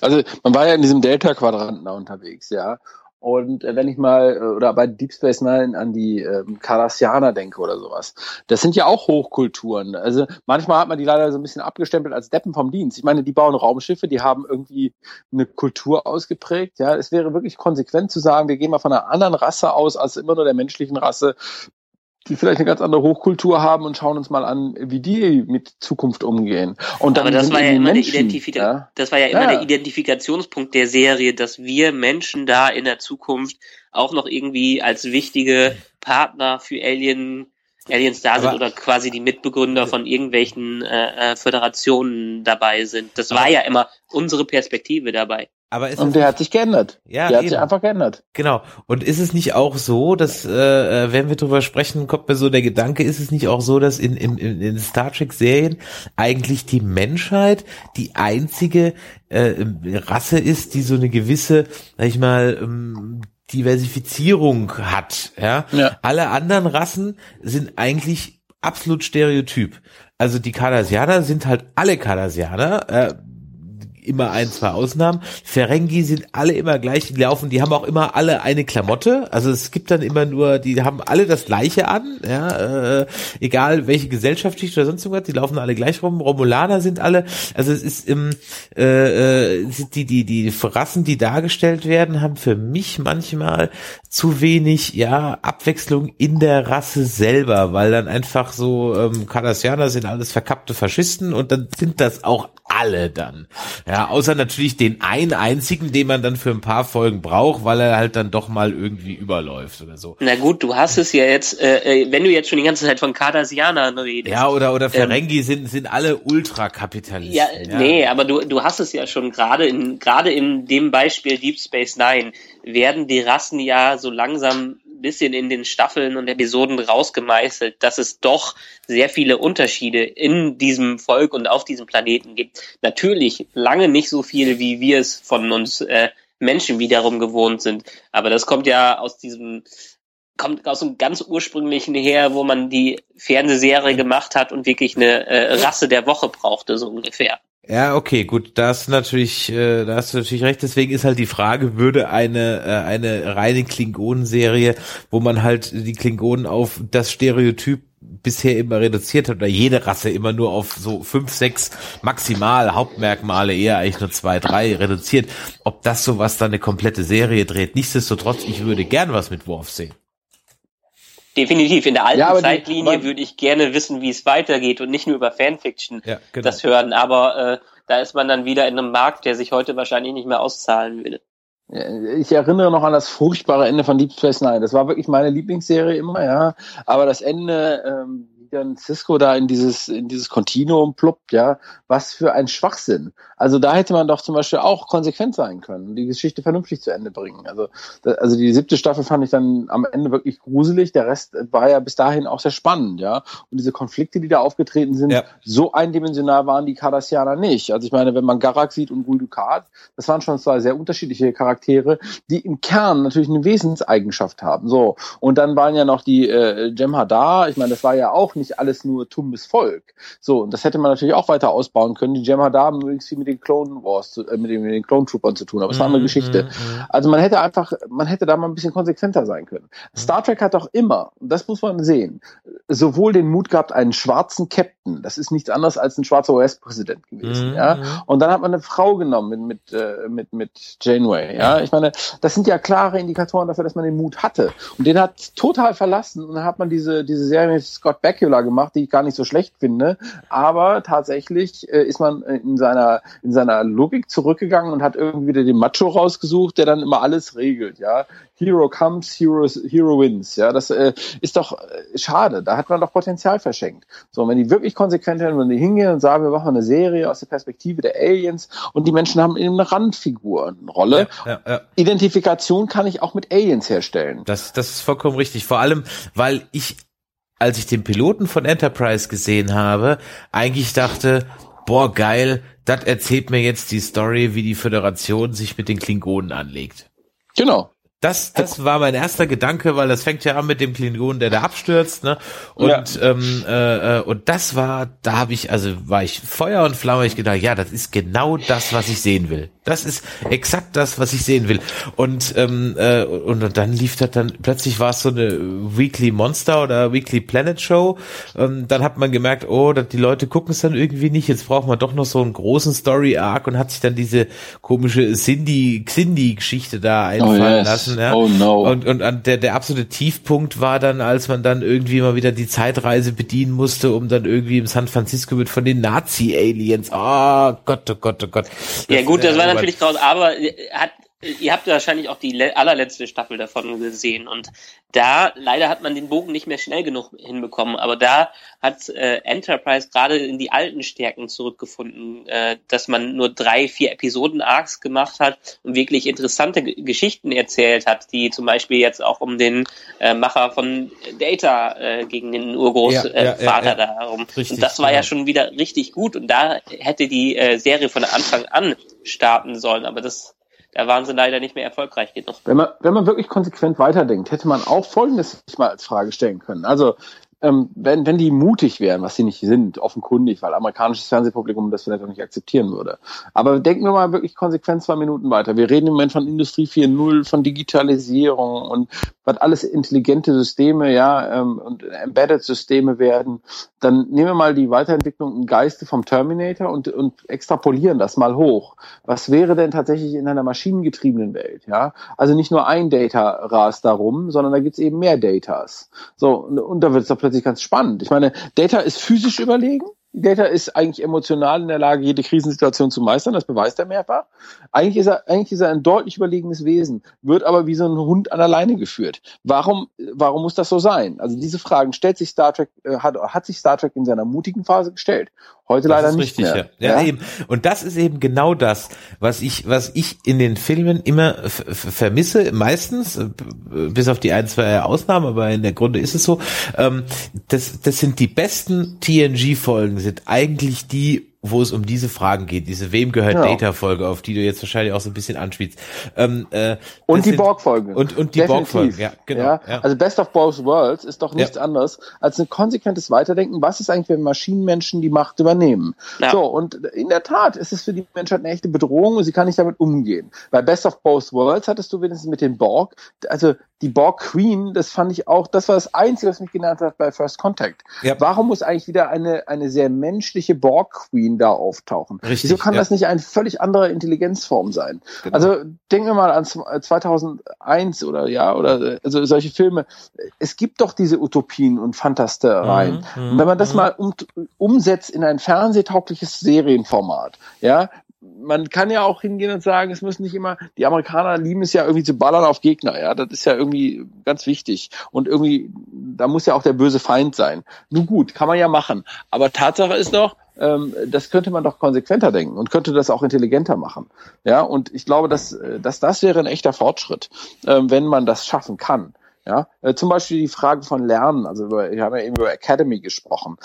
Also man war ja in diesem Delta-Quadranten da unterwegs, ja. Und äh, wenn ich mal, äh, oder bei Deep Space Nine an die ähm, Cardassianer denke oder sowas, das sind ja auch Hochkulturen. Also manchmal hat man die leider so ein bisschen abgestempelt als Deppen vom Dienst. Ich meine, die bauen Raumschiffe, die haben irgendwie eine Kultur ausgeprägt. Ja, es wäre wirklich konsequent zu sagen, wir gehen mal von einer anderen Rasse aus als immer nur der menschlichen Rasse die vielleicht eine ganz andere Hochkultur haben und schauen uns mal an, wie die mit Zukunft umgehen. Und dann Aber das war ja immer Menschen, der Identifika ja? das war ja immer Ja. der Identifikationspunkt der Serie, dass wir Menschen da in der Zukunft auch noch irgendwie als wichtige Partner für Alien Aliens da sind Aber- oder quasi die Mitbegründer von irgendwelchen äh, äh, Föderationen dabei sind. Das war ja immer unsere Perspektive dabei. Aber ist Und der hat sich geändert. Ja, der hat eben. sich einfach geändert. Genau. Und ist es nicht auch so, dass, äh, äh, wenn wir drüber sprechen, kommt mir so der Gedanke, ist es nicht auch so, dass in, in, in in Star Trek-Serien eigentlich die Menschheit die einzige äh, Rasse ist, die so eine gewisse, sag ich mal, ähm, Diversifizierung hat, ja? Ja. Alle anderen Rassen sind eigentlich absolut stereotyp. Also die Cardassianer sind halt alle Cardassianer, äh, immer ein, zwei Ausnahmen. Ferengi sind alle immer gleich, die laufen, die haben auch immer alle eine Klamotte. Also es gibt dann immer nur, die haben alle das gleiche an, ja, äh, egal welche Gesellschaftsschicht oder sonst irgendwas, die laufen alle gleich rum. Romulaner sind alle, also es ist im, äh, äh, die, die, die Rassen, die dargestellt werden, haben für mich manchmal zu wenig, ja, Abwechslung in der Rasse selber, weil dann einfach so, ähm, Cardassianer sind alles verkappte Faschisten und dann sind das auch alle dann. Ja, außer natürlich den einen einzigen, den man dann für ein paar Folgen braucht, weil er halt dann doch mal irgendwie überläuft oder so. Na gut, du hast es ja jetzt, äh, äh, wenn du jetzt schon die ganze Zeit von Cardassianern redest. Ja, oder, oder Ferengi sind, sind alle Ultrakapitalisten. Ja, nee, aber du, du hast es ja schon gerade in, gerade in dem Beispiel Deep Space Nine werden die Rassen ja so langsam bisschen in den Staffeln und Episoden rausgemeißelt, dass es doch sehr viele Unterschiede in diesem Volk und auf diesem Planeten gibt. Natürlich lange nicht so viel, wie wir es von uns äh, Menschen wiederum gewohnt sind. Aber das kommt ja aus diesem kommt aus dem ganz ursprünglichen her, wo man die Fernsehserie gemacht hat und wirklich eine äh, Rasse der Woche brauchte, so ungefähr. Ja, okay, gut, da hast du natürlich, äh, da hast du natürlich recht. Deswegen ist halt die Frage, würde eine äh, eine reine Klingonenserie, wo man halt die Klingonen auf das Stereotyp bisher immer reduziert hat oder jede Rasse immer nur auf so fünf, sechs maximal Hauptmerkmale, eher eigentlich nur zwei, drei reduziert, ob das sowas dann eine komplette Serie dreht. Nichtsdestotrotz, ich würde gern was mit Worf sehen. Definitiv. In der alten Ja, die- Zeitlinie aber- würde ich gerne wissen, wie es weitergeht und nicht nur über Fanfiction Ja, genau. das hören. Aber äh, da ist man dann wieder in einem Markt, der sich heute wahrscheinlich nicht mehr auszahlen würde. Ich erinnere noch an das furchtbare Ende von Deep Space Nine. Das war wirklich meine Lieblingsserie immer, ja. Aber das Ende, ähm, wie dann Cisco da in dieses, in dieses Kontinuum pluppt, ja, was für ein Schwachsinn. Also da hätte man doch zum Beispiel auch konsequent sein können und die Geschichte vernünftig zu Ende bringen. Also, also die siebte Staffel fand ich dann am Ende wirklich gruselig. Der Rest war ja bis dahin auch sehr spannend, ja. Und diese Konflikte, die da aufgetreten sind, Ja. so eindimensional waren die Cardassianer nicht. Also ich meine, wenn man Garak sieht und Gul Dukat, das waren schon zwei sehr unterschiedliche Charaktere, die im Kern natürlich eine Wesenseigenschaft haben. So. Und dann waren ja noch die äh, Jem'Hadar, ich meine, das war ja auch nicht alles nur tumbes Volk. So, und das hätte man natürlich auch weiter ausbauen können. Die Jem'Hadar haben übrigens viel mit den Clone Wars, zu, äh, mit, den, mit den Clone Troopern zu tun, aber es war eine andere Mhm, Geschichte. mhm, Also man hätte einfach, man hätte da mal ein bisschen konsequenter sein können. Star Trek hat doch immer, und das muss man sehen, sowohl den Mut gehabt, einen schwarzen Captain, das ist nichts anderes als ein schwarzer US-Präsident gewesen, Mhm, ja. mhm. Und dann hat man eine Frau genommen mit, mit, äh, mit, mit Janeway, ja. Ich meine, das sind ja klare Indikatoren dafür, dass man den Mut hatte. Und den hat total verlassen und dann hat man diese, diese Serie mit Scott Bakula gemacht, die ich gar nicht so schlecht finde. Aber tatsächlich äh, ist man in seiner, in seiner Logik zurückgegangen und hat irgendwie wieder den Macho rausgesucht, der dann immer alles regelt, ja. Hero comes, Hero, Hero wins, ja. Das äh, ist doch äh, schade. Da hat man doch Potenzial verschenkt. So, und wenn die wirklich konsequent wären, wenn die hingehen und sagen, wir machen eine Serie aus der Perspektive der Aliens und die Menschen haben eben eine Randfigurenrolle. Ja, ja. Identifikation kann ich auch mit Aliens herstellen. Das, das ist vollkommen richtig. Vor allem, weil ich, als ich den Piloten von Enterprise gesehen habe, eigentlich dachte, boah, geil, das erzählt mir jetzt die Story, wie die Föderation sich mit den Klingonen anlegt. Genau. Das, das war mein erster Gedanke, weil das fängt ja an mit dem Klingon, der da abstürzt, ne? Und Ja. ähm, äh, äh, und das war, da habe ich, also war ich Feuer und Flamme, ich gedacht, ja, das ist genau das, was ich sehen will. Das ist exakt das, was ich sehen will. Und ähm, äh, und, und dann lief das dann plötzlich war es so eine Weekly Monster oder Weekly Planet Show. Ähm, dann hat man gemerkt, oh, dass die Leute gucken es dann irgendwie nicht. Jetzt braucht man doch noch so einen großen Story Arc und hat sich dann diese komische Cindy Cindy Geschichte da einfallen yes. lassen. Ja? Oh no. Und und an der der absolute Tiefpunkt war dann, als man dann irgendwie mal wieder die Zeitreise bedienen musste, um dann irgendwie im San Francisco wird von den Nazi Aliens. Oh Gott, oh Gott, oh Gott. Ja gut, das äh, war natürlich graus, aber hat, ihr habt wahrscheinlich auch die le- allerletzte Staffel davon gesehen und da leider hat man den Bogen nicht mehr schnell genug hinbekommen, aber da hat äh, Enterprise gerade in die alten Stärken zurückgefunden, äh, dass man nur drei, vier Episoden Arcs gemacht hat und wirklich interessante G Geschichten erzählt hat, die zum Beispiel jetzt auch um den äh, Macher von Data äh, gegen den Ja, ja, Urgroßvater ja, äh, Vater ja. da herum. Richtig, und das war ja schon wieder richtig gut und da hätte die äh, Serie von Anfang an starten sollen, aber das da waren sie leider nicht mehr erfolgreich genug. Wenn man, wenn man wirklich konsequent weiterdenkt, hätte man auch Folgendes sich mal als Frage stellen können. Also, ähm, wenn, wenn die mutig wären, was sie nicht sind, offenkundig, weil amerikanisches Fernsehpublikum das vielleicht auch nicht akzeptieren würde. Aber denken wir mal wirklich konsequent zwei Minuten weiter. Wir reden im Moment von Industrie 4.0, von Digitalisierung und was alles intelligente Systeme, ja, ähm, und Embedded-Systeme werden. Dann nehmen wir mal die Weiterentwicklung im Geiste vom Terminator und, und extrapolieren das mal hoch. Was wäre denn tatsächlich in einer maschinengetriebenen Welt, ja? Also nicht nur ein Data rast darum, sondern da gibt's eben mehr Datas. So, und, und da wird es doch plötzlich ganz spannend. Ich meine, Data ist physisch überlegen. Data ist eigentlich emotional in der Lage, jede Krisensituation zu meistern, das beweist er mehrfach. Eigentlich ist er, eigentlich ist er ein deutlich überlegenes Wesen, wird aber wie so ein Hund an der Leine geführt. Warum, warum muss das so sein? Also diese Fragen stellt sich Star Trek, äh, hat, hat sich Star Trek in seiner mutigen Phase gestellt. Heute leider das ist nicht richtig, mehr. Ja. Ja, eben. Und das ist eben genau das, was ich, was ich in den Filmen immer vermisse, meistens, äh, bis auf die ein, zwei Ausnahmen, aber in der Grunde ist es so. Ähm, das, das sind die besten TNG-Folgen, sind eigentlich die, wo es um diese Fragen geht, diese Wem gehört Genau. Data-Folge, auf die du jetzt wahrscheinlich auch so ein bisschen anspielst. Ähm, äh, Und die Borg-Folge. Und, und die. Borg-Folgen, ja, genau. Ja, Ja. Also Best of Both Worlds ist doch nichts Ja. anderes als ein konsequentes Weiterdenken. Was ist eigentlich, wenn Maschinenmenschen die Macht übernehmen? Ja. So, und in der Tat ist es für die Menschheit eine echte Bedrohung und sie kann nicht damit umgehen. Bei Best of Both Worlds hattest du wenigstens mit den Borg, also die Borg Queen, das fand ich auch, das war das Einzige, was mich genannt hat bei First Contact. Ja. Warum muss eigentlich wieder eine, eine sehr menschliche Borg Queen da auftauchen? Richtig, Wieso kann ja. das nicht eine völlig andere Intelligenzform sein? Genau. Also denken wir mal an zw- 2001 oder ja, oder äh, also solche Filme. Es gibt doch diese Utopien und Fantastereien. Mhm, mhm, und wenn man das mhm. mal um, umsetzt in ein fernsehtaugliches Serienformat, ja, man kann ja auch hingehen und sagen, es müssen nicht immer, die Amerikaner lieben es ja irgendwie zu ballern auf Gegner, ja, das ist ja irgendwie ganz wichtig. Und irgendwie, da muss ja auch der böse Feind sein. Nun gut, kann man ja machen. Aber Tatsache ist doch, ähm, das könnte man doch konsequenter denken und könnte das auch intelligenter machen. Ja, und ich glaube, dass, äh, dass das wäre ein echter Fortschritt, ähm, wenn man das schaffen kann. Ja, äh, zum Beispiel die Frage von Lernen. Also über, wir haben ja eben über Academy gesprochen.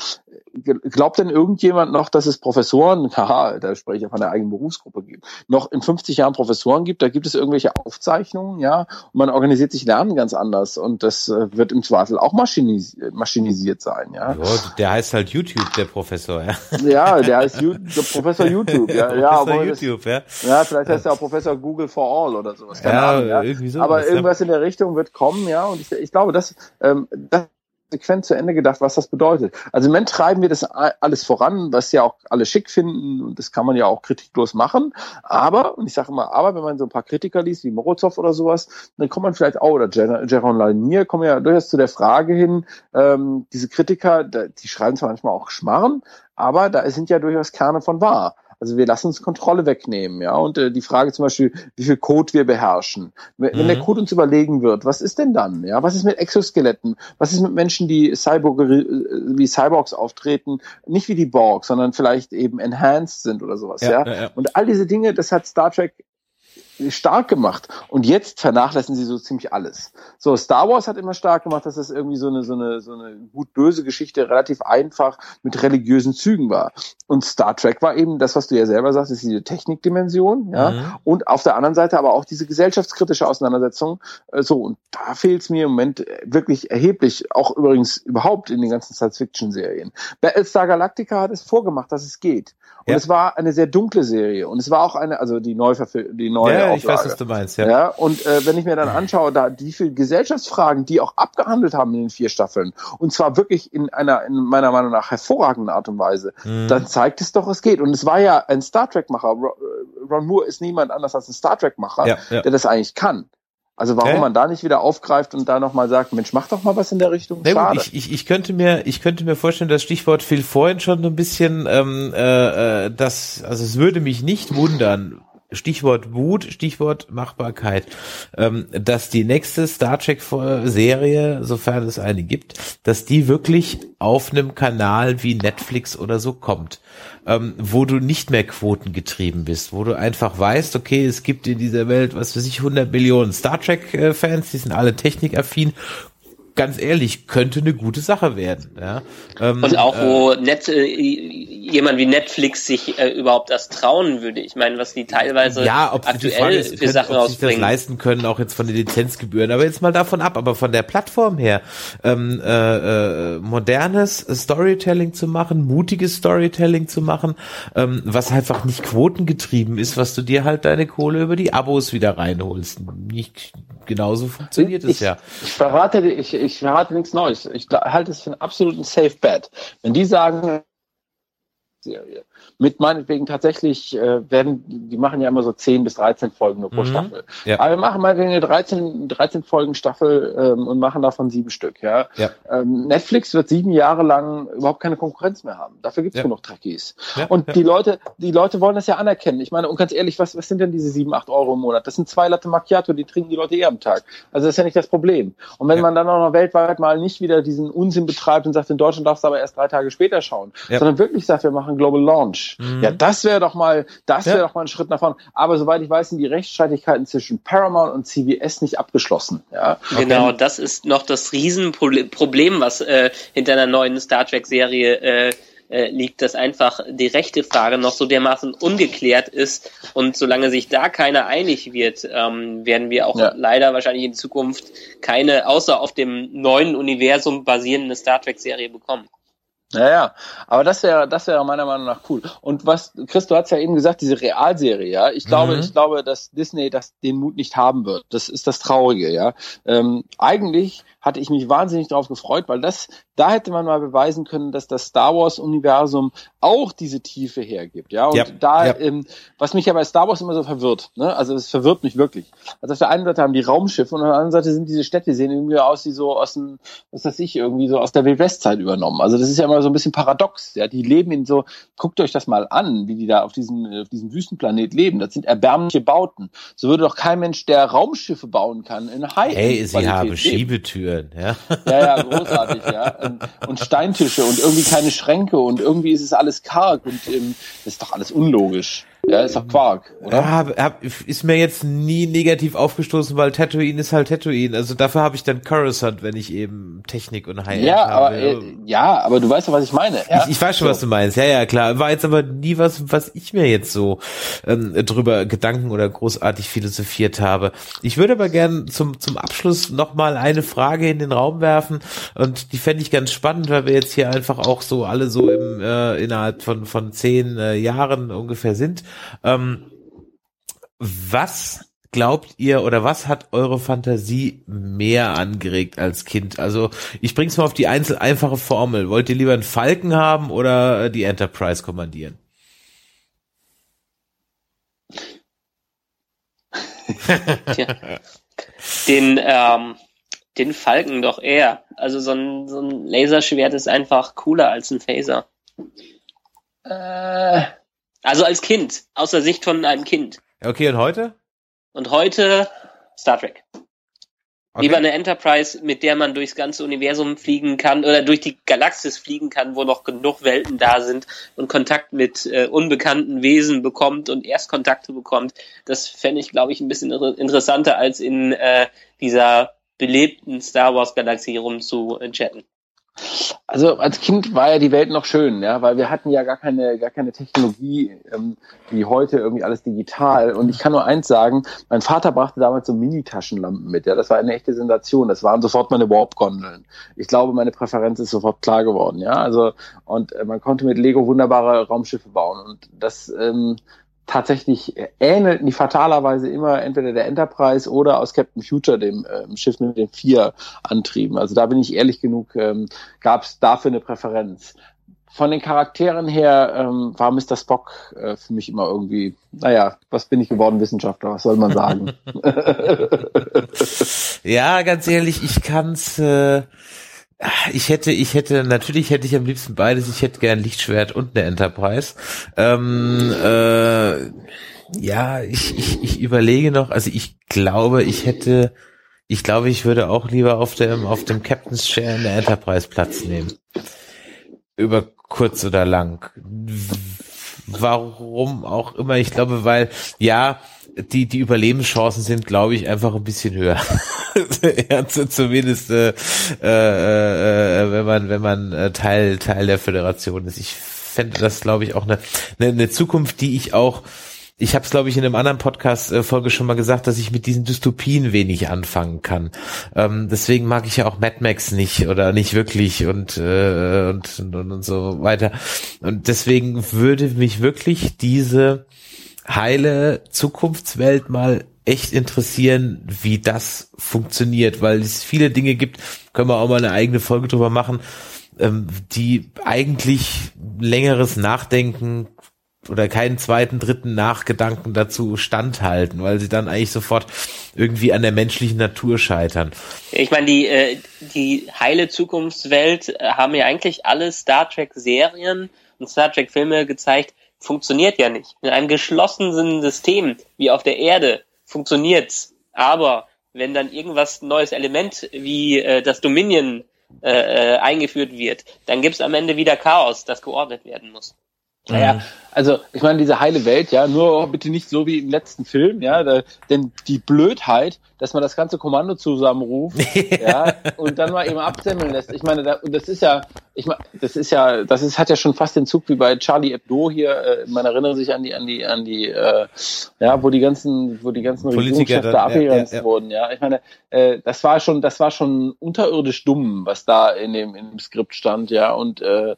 Ge- Glaubt denn irgendjemand noch, dass es Professoren, [laughs] haha, da spreche ich ja von der eigenen Berufsgruppe gibt, noch in 50 Jahren Professoren gibt? Da gibt es irgendwelche Aufzeichnungen, ja, und man organisiert sich Lernen ganz anders und das äh, wird im Zweifel auch maschinis maschinisiert sein, ja. Ja, der heißt halt YouTube, der Professor, ja. Ja, der heißt You der Professor YouTube, ja, ja, Professor obwohl das, YouTube, ja. ja, vielleicht heißt er auch Professor Google for All oder sowas. Keine Ja, Ahnung, ja. irgendwie so. Aber irgendwas in der Richtung wird kommen, ja. Und ich, ich glaube, das, ähm, das konsequent zu Ende gedacht, was das bedeutet. Also im Moment treiben wir das alles voran, was ja auch alle schick finden und das kann man ja auch kritiklos machen. Aber, und ich sage immer, aber wenn man so ein paar Kritiker liest, wie Morozov oder sowas, dann kommt man vielleicht auch, oder Jaron Lanier, kommen ja durchaus zu der Frage hin, ähm, diese Kritiker, die schreiben zwar manchmal auch Schmarren, aber da sind ja durchaus Kerne von wahr. Also wir lassen uns Kontrolle wegnehmen, ja. Und äh, die Frage zum Beispiel, wie viel Code wir beherrschen. Wenn, wenn der Mhm. Code uns überlegen wird, was ist denn dann? Ja, was ist mit Exoskeletten? Was ist mit Menschen, die Cyborg, wie Cyborgs auftreten? Nicht wie die Borg, sondern vielleicht eben enhanced sind oder sowas, ja. ja, ja. Und all diese Dinge, das hat Star Trek stark gemacht. Und jetzt vernachlässigen sie so ziemlich alles. So, Star Wars hat immer stark gemacht, dass es irgendwie so eine, so eine, so eine gut-böse Geschichte relativ einfach mit religiösen Zügen war. Und Star Trek war eben das, was du ja selber sagst, ist diese Technikdimension, ja. Mhm. Und auf der anderen Seite aber auch diese gesellschaftskritische Auseinandersetzung. So, und da fehlt es mir im Moment wirklich erheblich, auch übrigens überhaupt in den ganzen Science-Fiction-Serien. Battlestar Galactica hat es vorgemacht, dass es geht. Und ja. es war eine sehr dunkle Serie. Und es war auch eine, also die neue die neue Ja, Auflage. ich weiß, was du meinst, ja. ja und äh, wenn ich mir dann anschaue, da die viele Gesellschaftsfragen, die auch abgehandelt haben in den vier Staffeln, und zwar wirklich in einer, in meiner Meinung nach hervorragenden Art und Weise, mhm. dann zeigt es doch, es geht. Und es war ja ein Star Trek-Macher. Ron Moore ist niemand anders als ein Star Trek-Macher, ja, ja. der das eigentlich kann. Also warum Hä? man da nicht wieder aufgreift und da nochmal sagt, Mensch, mach doch mal was in der Richtung. Na gut, ich, ich, ich könnte mir, ich könnte mir vorstellen, das Stichwort fiel vorhin schon ein bisschen, ähm, äh, äh, das, also es würde mich nicht wundern, Stichwort Wut, Stichwort Machbarkeit, ähm, dass die nächste Star Trek Serie, sofern es eine gibt, dass die wirklich auf einem Kanal wie Netflix oder so kommt, ähm, wo du nicht mehr quotengetrieben bist, wo du einfach weißt, okay, es gibt in dieser Welt, was weiß ich, 100 Millionen Star Trek Fans, die sind alle technikaffin ganz ehrlich, könnte eine gute Sache werden. Ja? Ähm, und auch wo äh, Net, äh, jemand wie Netflix sich äh, überhaupt das trauen würde. Ich meine, was die teilweise ja, ob aktuell ist, für können, Sachen ob rausbringen. das leisten können, auch jetzt von den Lizenzgebühren. Aber jetzt mal davon ab, aber von der Plattform her, ähm, äh, äh, modernes Storytelling zu machen, mutiges Storytelling zu machen, ähm, was einfach nicht quotengetrieben ist, was du dir halt deine Kohle über die Abos wieder reinholst. Nicht genauso funktioniert ich, es ja. Ich verrate, ich, ich verrate nichts Neues. Ich halte es für einen absoluten Safe Bet. Wenn die sagen, Serie. Mit meinetwegen tatsächlich äh, werden, die machen ja immer so 10 bis 13 Folgen nur pro mhm. Staffel. Ja. Aber wir machen meinetwegen eine 13, 13 Folgen Staffel ähm, und machen davon sieben Stück. Ja? ja. Ähm, Netflix wird sieben Jahre lang überhaupt keine Konkurrenz mehr haben. Dafür gibt es ja. genug Trekkies. Und die Leute, die Leute wollen das ja anerkennen. Ich meine, und ganz ehrlich, was, was sind denn diese sieben, acht Euro im Monat? Das sind zwei Latte Macchiato, die trinken die Leute eh am Tag. Also das ist ja nicht das Problem. Und wenn man dann auch noch weltweit mal nicht wieder diesen Unsinn betreibt und sagt, in Deutschland darfst du aber erst drei Tage später schauen, sondern wirklich sagt, wir machen Global Launch Mhm. Ja, das wäre doch mal, das wäre ja. doch mal ein Schritt nach vorne. Aber soweit ich weiß, sind die Rechtsstreitigkeiten zwischen Paramount und CBS nicht abgeschlossen. Ja. Genau, das ist noch das Riesenproblem, was äh, hinter einer neuen Star Trek Serie äh, äh, liegt, dass einfach die rechte Frage noch so dermaßen ungeklärt ist. Und solange sich da keiner einig wird, ähm, werden wir auch ja. leider wahrscheinlich in Zukunft keine außer auf dem neuen Universum basierende Star Trek Serie bekommen. Ja, ja, aber das wäre, das wäre meiner Meinung nach cool. Und was, Chris, du hast ja eben gesagt, diese Realserie, ja. Ich glaube, mhm. ich glaube, dass Disney das den Mut nicht haben wird. Das ist das Traurige, ja. Ähm, eigentlich hatte ich mich wahnsinnig darauf gefreut, weil das, da hätte man mal beweisen können, dass das Star Wars Universum auch diese Tiefe hergibt, ja. Und ja, da, ja. Ähm, was mich ja bei Star Wars immer so verwirrt, ne, also es verwirrt mich wirklich. Also auf der einen Seite haben die Raumschiffe und auf der anderen Seite sind diese Städte, die sehen irgendwie aus wie so aus dem, was weiß ich, irgendwie so aus der Wildwestzeit übernommen. Also das ist ja immer so ein bisschen paradox, ja. Die leben in so, guckt euch das mal an, wie die da auf diesem, auf diesem Wüstenplanet leben. Das sind erbärmliche Bauten. So würde doch kein Mensch, der Raumschiffe bauen kann, in High Hey, sie haben Schiebetüren führen, ja. Ja, ja, großartig, ja. Und Steintische und irgendwie keine Schränke und irgendwie ist es alles karg und ähm, das ist doch alles unlogisch. Ja, ist doch Quark, oder? Ja, hab, ist mir jetzt nie negativ aufgestoßen, weil Tatooine ist halt Tatooine. Also dafür habe ich dann Coruscant, wenn ich eben Technik und High-End ja, habe. Aber, äh, ja, aber du weißt doch, was ich meine. Ja? Ich, ich weiß schon, so. was du meinst. Ja, ja, klar. War jetzt aber nie was, was ich mir jetzt so ähm, drüber Gedanken oder großartig philosophiert habe. Ich würde aber gern zum, zum Abschluss nochmal eine Frage in den Raum werfen und die fände ich ganz spannend, weil wir jetzt hier einfach auch so alle so im äh, innerhalb von, von zehn äh, Jahren ungefähr sind. Ähm, was glaubt ihr oder was hat eure Fantasie mehr angeregt als Kind? Also ich bring's mal auf die einzel einfache Formel. Wollt ihr lieber einen Falken haben oder die Enterprise kommandieren? Den, ähm, den Falken doch eher. Also so ein, so ein Laserschwert ist einfach cooler als ein Phaser. Äh, also als Kind, aus der Sicht von einem Kind. Okay, und heute? Und heute Star Trek. Okay. Lieber eine Enterprise, mit der man durchs ganze Universum fliegen kann oder durch die Galaxis fliegen kann, wo noch genug Welten da sind und Kontakt mit äh, unbekannten Wesen bekommt und Erstkontakte bekommt. Das fände ich, glaube ich, ein bisschen interessanter, als in äh, dieser belebten Star Wars Galaxie Also als Kind war ja die Welt noch schön, ja, weil wir hatten ja gar keine, gar keine Technologie ähm, wie heute irgendwie alles digital. Und ich kann nur eins sagen: Mein Vater brachte damals so Mini-Taschenlampen mit. Ja, das war eine echte Sensation. Das waren sofort meine Warp-Gondeln. Ich glaube, meine Präferenz ist sofort klar geworden. Ja, also und äh, man konnte mit Lego wunderbare Raumschiffe bauen und das ähm, tatsächlich ähnelten die fatalerweise immer entweder der Enterprise oder aus Captain Future, dem äh, Schiff mit den vier Antrieben. Also da bin ich ehrlich genug, ähm, gab es dafür eine Präferenz. Von den Charakteren her ähm, war Mr. Spock äh, für mich immer irgendwie, naja, was bin ich geworden, Wissenschaftler, was soll man sagen? [laughs] ja, ganz ehrlich, ich kann's äh, ich hätte, ich hätte, natürlich hätte ich am liebsten beides. Ich hätte gern Lichtschwert und eine Enterprise. Ähm, äh, ja, ich, ich, ich überlege noch, also ich glaube, ich hätte, ich glaube, ich würde auch lieber auf dem, auf dem Captain's Chair in der Enterprise Platz nehmen. Über kurz oder lang. Warum auch immer, ich glaube, weil, ja, die, die Überlebenschancen sind, glaube ich, einfach ein bisschen höher. [laughs] zumindest äh, äh, äh, wenn man, wenn man äh, Teil, Teil der Föderation ist. Ich fände das, glaube ich, auch eine, eine, eine Zukunft, die ich auch ich habe es, glaube ich, in einem anderen Podcast-Folge äh, schon mal gesagt, dass ich mit diesen Dystopien wenig anfangen kann. Ähm, deswegen mag ich ja auch Mad Max nicht oder nicht wirklich und, äh, und, und, und so weiter. Und deswegen würde mich wirklich diese heile Zukunftswelt mal echt interessieren, wie das funktioniert, weil es viele Dinge gibt, können wir auch mal eine eigene Folge drüber machen, ähm, die eigentlich längeres Nachdenken oder keinen zweiten, dritten Nachgedanken dazu standhalten, weil sie dann eigentlich sofort irgendwie an der menschlichen Natur scheitern. Ich meine, die, äh, die heile Zukunftswelt äh, haben ja eigentlich alle Star Trek Serien und Star Trek Filme gezeigt, funktioniert ja nicht. In einem geschlossenen System wie auf der Erde funktioniert's. Aber wenn dann irgendwas neues Element wie äh, das Dominion äh, äh, eingeführt wird, dann gibt's am Ende wieder Chaos, das geordnet werden muss. Naja, mhm. also ich meine, diese heile Welt, ja, nur bitte nicht so wie im letzten Film, ja, da, denn die Blödheit, dass man das ganze Kommando zusammenruft, [laughs] ja, und dann mal eben absemmeln lässt. Ich meine, da, das ist ja, ich meine, das ist ja, das ist, hat ja schon fast den Zug wie bei Charlie Hebdo hier. Äh, man erinnert sich an die, an die, an die, äh, ja, wo die ganzen, wo die ganzen Regierungschefs abgegrenzt ja, ja, ja. wurden, ja. Ich meine, äh, das war schon, das war schon unterirdisch dumm, was da in dem, in dem Skript stand, ja, und äh,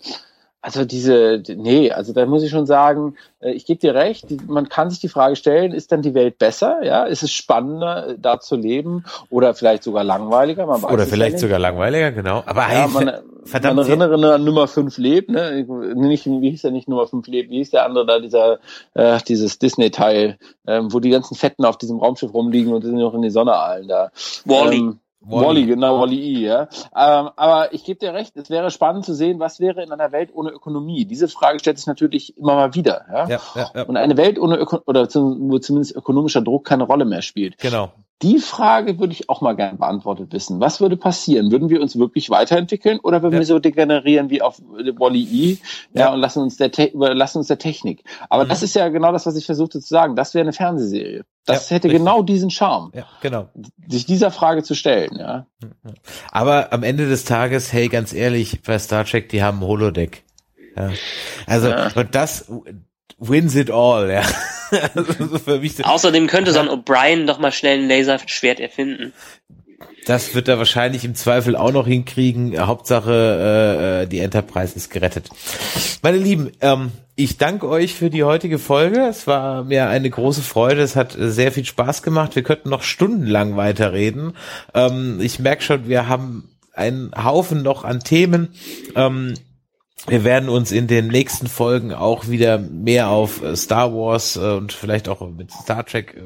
also diese, nee, also da muss ich schon sagen, äh, ich gebe dir recht, man kann sich die Frage stellen, ist dann die Welt besser? Ja, ist es spannender, äh, da zu leben oder vielleicht sogar langweiliger? Man weiß oder vielleicht sogar langweiliger, genau. Aber ja, man, [laughs] verdammt. Man erinnere an Nummer 5 lebt, ne? Nicht, wie hieß der nicht Nummer 5 lebt, wie hieß der andere da, dieser, äh, dieses Disney-Teil, ähm, wo die ganzen Fetten auf diesem Raumschiff rumliegen und sind noch in die Sonne allen da. Wally. Ähm, Wally, Wally genau, Wally E, ja. Ähm, aber ich gebe dir recht, es wäre spannend zu sehen, was wäre in einer Welt ohne Ökonomie. Diese Frage stellt sich natürlich immer mal wieder. Ja? Ja, ja, ja. Und eine Welt ohne Öko oder wo zumindest ökonomischer Druck keine Rolle mehr spielt. Genau. Die Frage würde ich auch mal gerne beantwortet wissen. Was würde passieren? Würden wir uns wirklich weiterentwickeln oder würden ja. wir so degenerieren wie auf Wally E ja, ja. und lassen uns der überlassen uns der Technik? Aber mhm. das ist ja genau das, was ich versuchte zu sagen. Das wäre eine Fernsehserie. Das ja, hätte richtig. genau diesen Charme. Ja, genau. Sich dieser Frage zu stellen, ja. Aber am Ende des Tages, hey, ganz ehrlich, bei Star Trek, die haben Holodeck. Ja. Also, ja. und das wins it all, ja. [laughs] also Außerdem könnte so ein O'Brien doch mal schnell ein Laserschwert erfinden. Das wird er wahrscheinlich im Zweifel auch noch hinkriegen. Hauptsache, äh, die Enterprise ist gerettet. Meine Lieben, ähm, ich danke euch für die heutige Folge. Es war mir eine große Freude. Es hat sehr viel Spaß gemacht. Wir könnten noch stundenlang weiterreden. Ähm, ich merke schon, wir haben einen Haufen noch an Themen. Ähm, wir werden uns in den nächsten Folgen auch wieder mehr auf äh, Star Wars äh, und vielleicht auch mit Star Trek äh,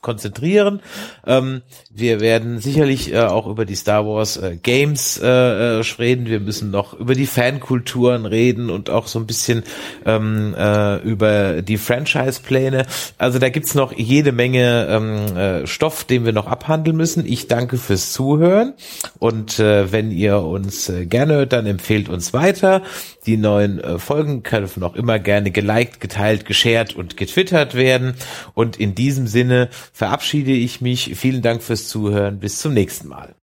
konzentrieren. Ähm, wir werden sicherlich äh, auch über die Star Wars äh, Games äh, äh, reden. Wir müssen noch über die Fankulturen reden und auch so ein bisschen ähm, äh, über die Franchise-Pläne. Also da gibt's noch jede Menge ähm, äh, Stoff, den wir noch abhandeln müssen. Ich danke fürs Zuhören und äh, wenn ihr uns äh, gerne hört, dann empfehlt uns weiter. Die neuen äh, Folgen können noch immer gerne geliked, geteilt, geshared und getwittert werden. Und in diesem Sinne verabschiede ich mich. Vielen Dank fürs Zuhören. Bis zum nächsten Mal.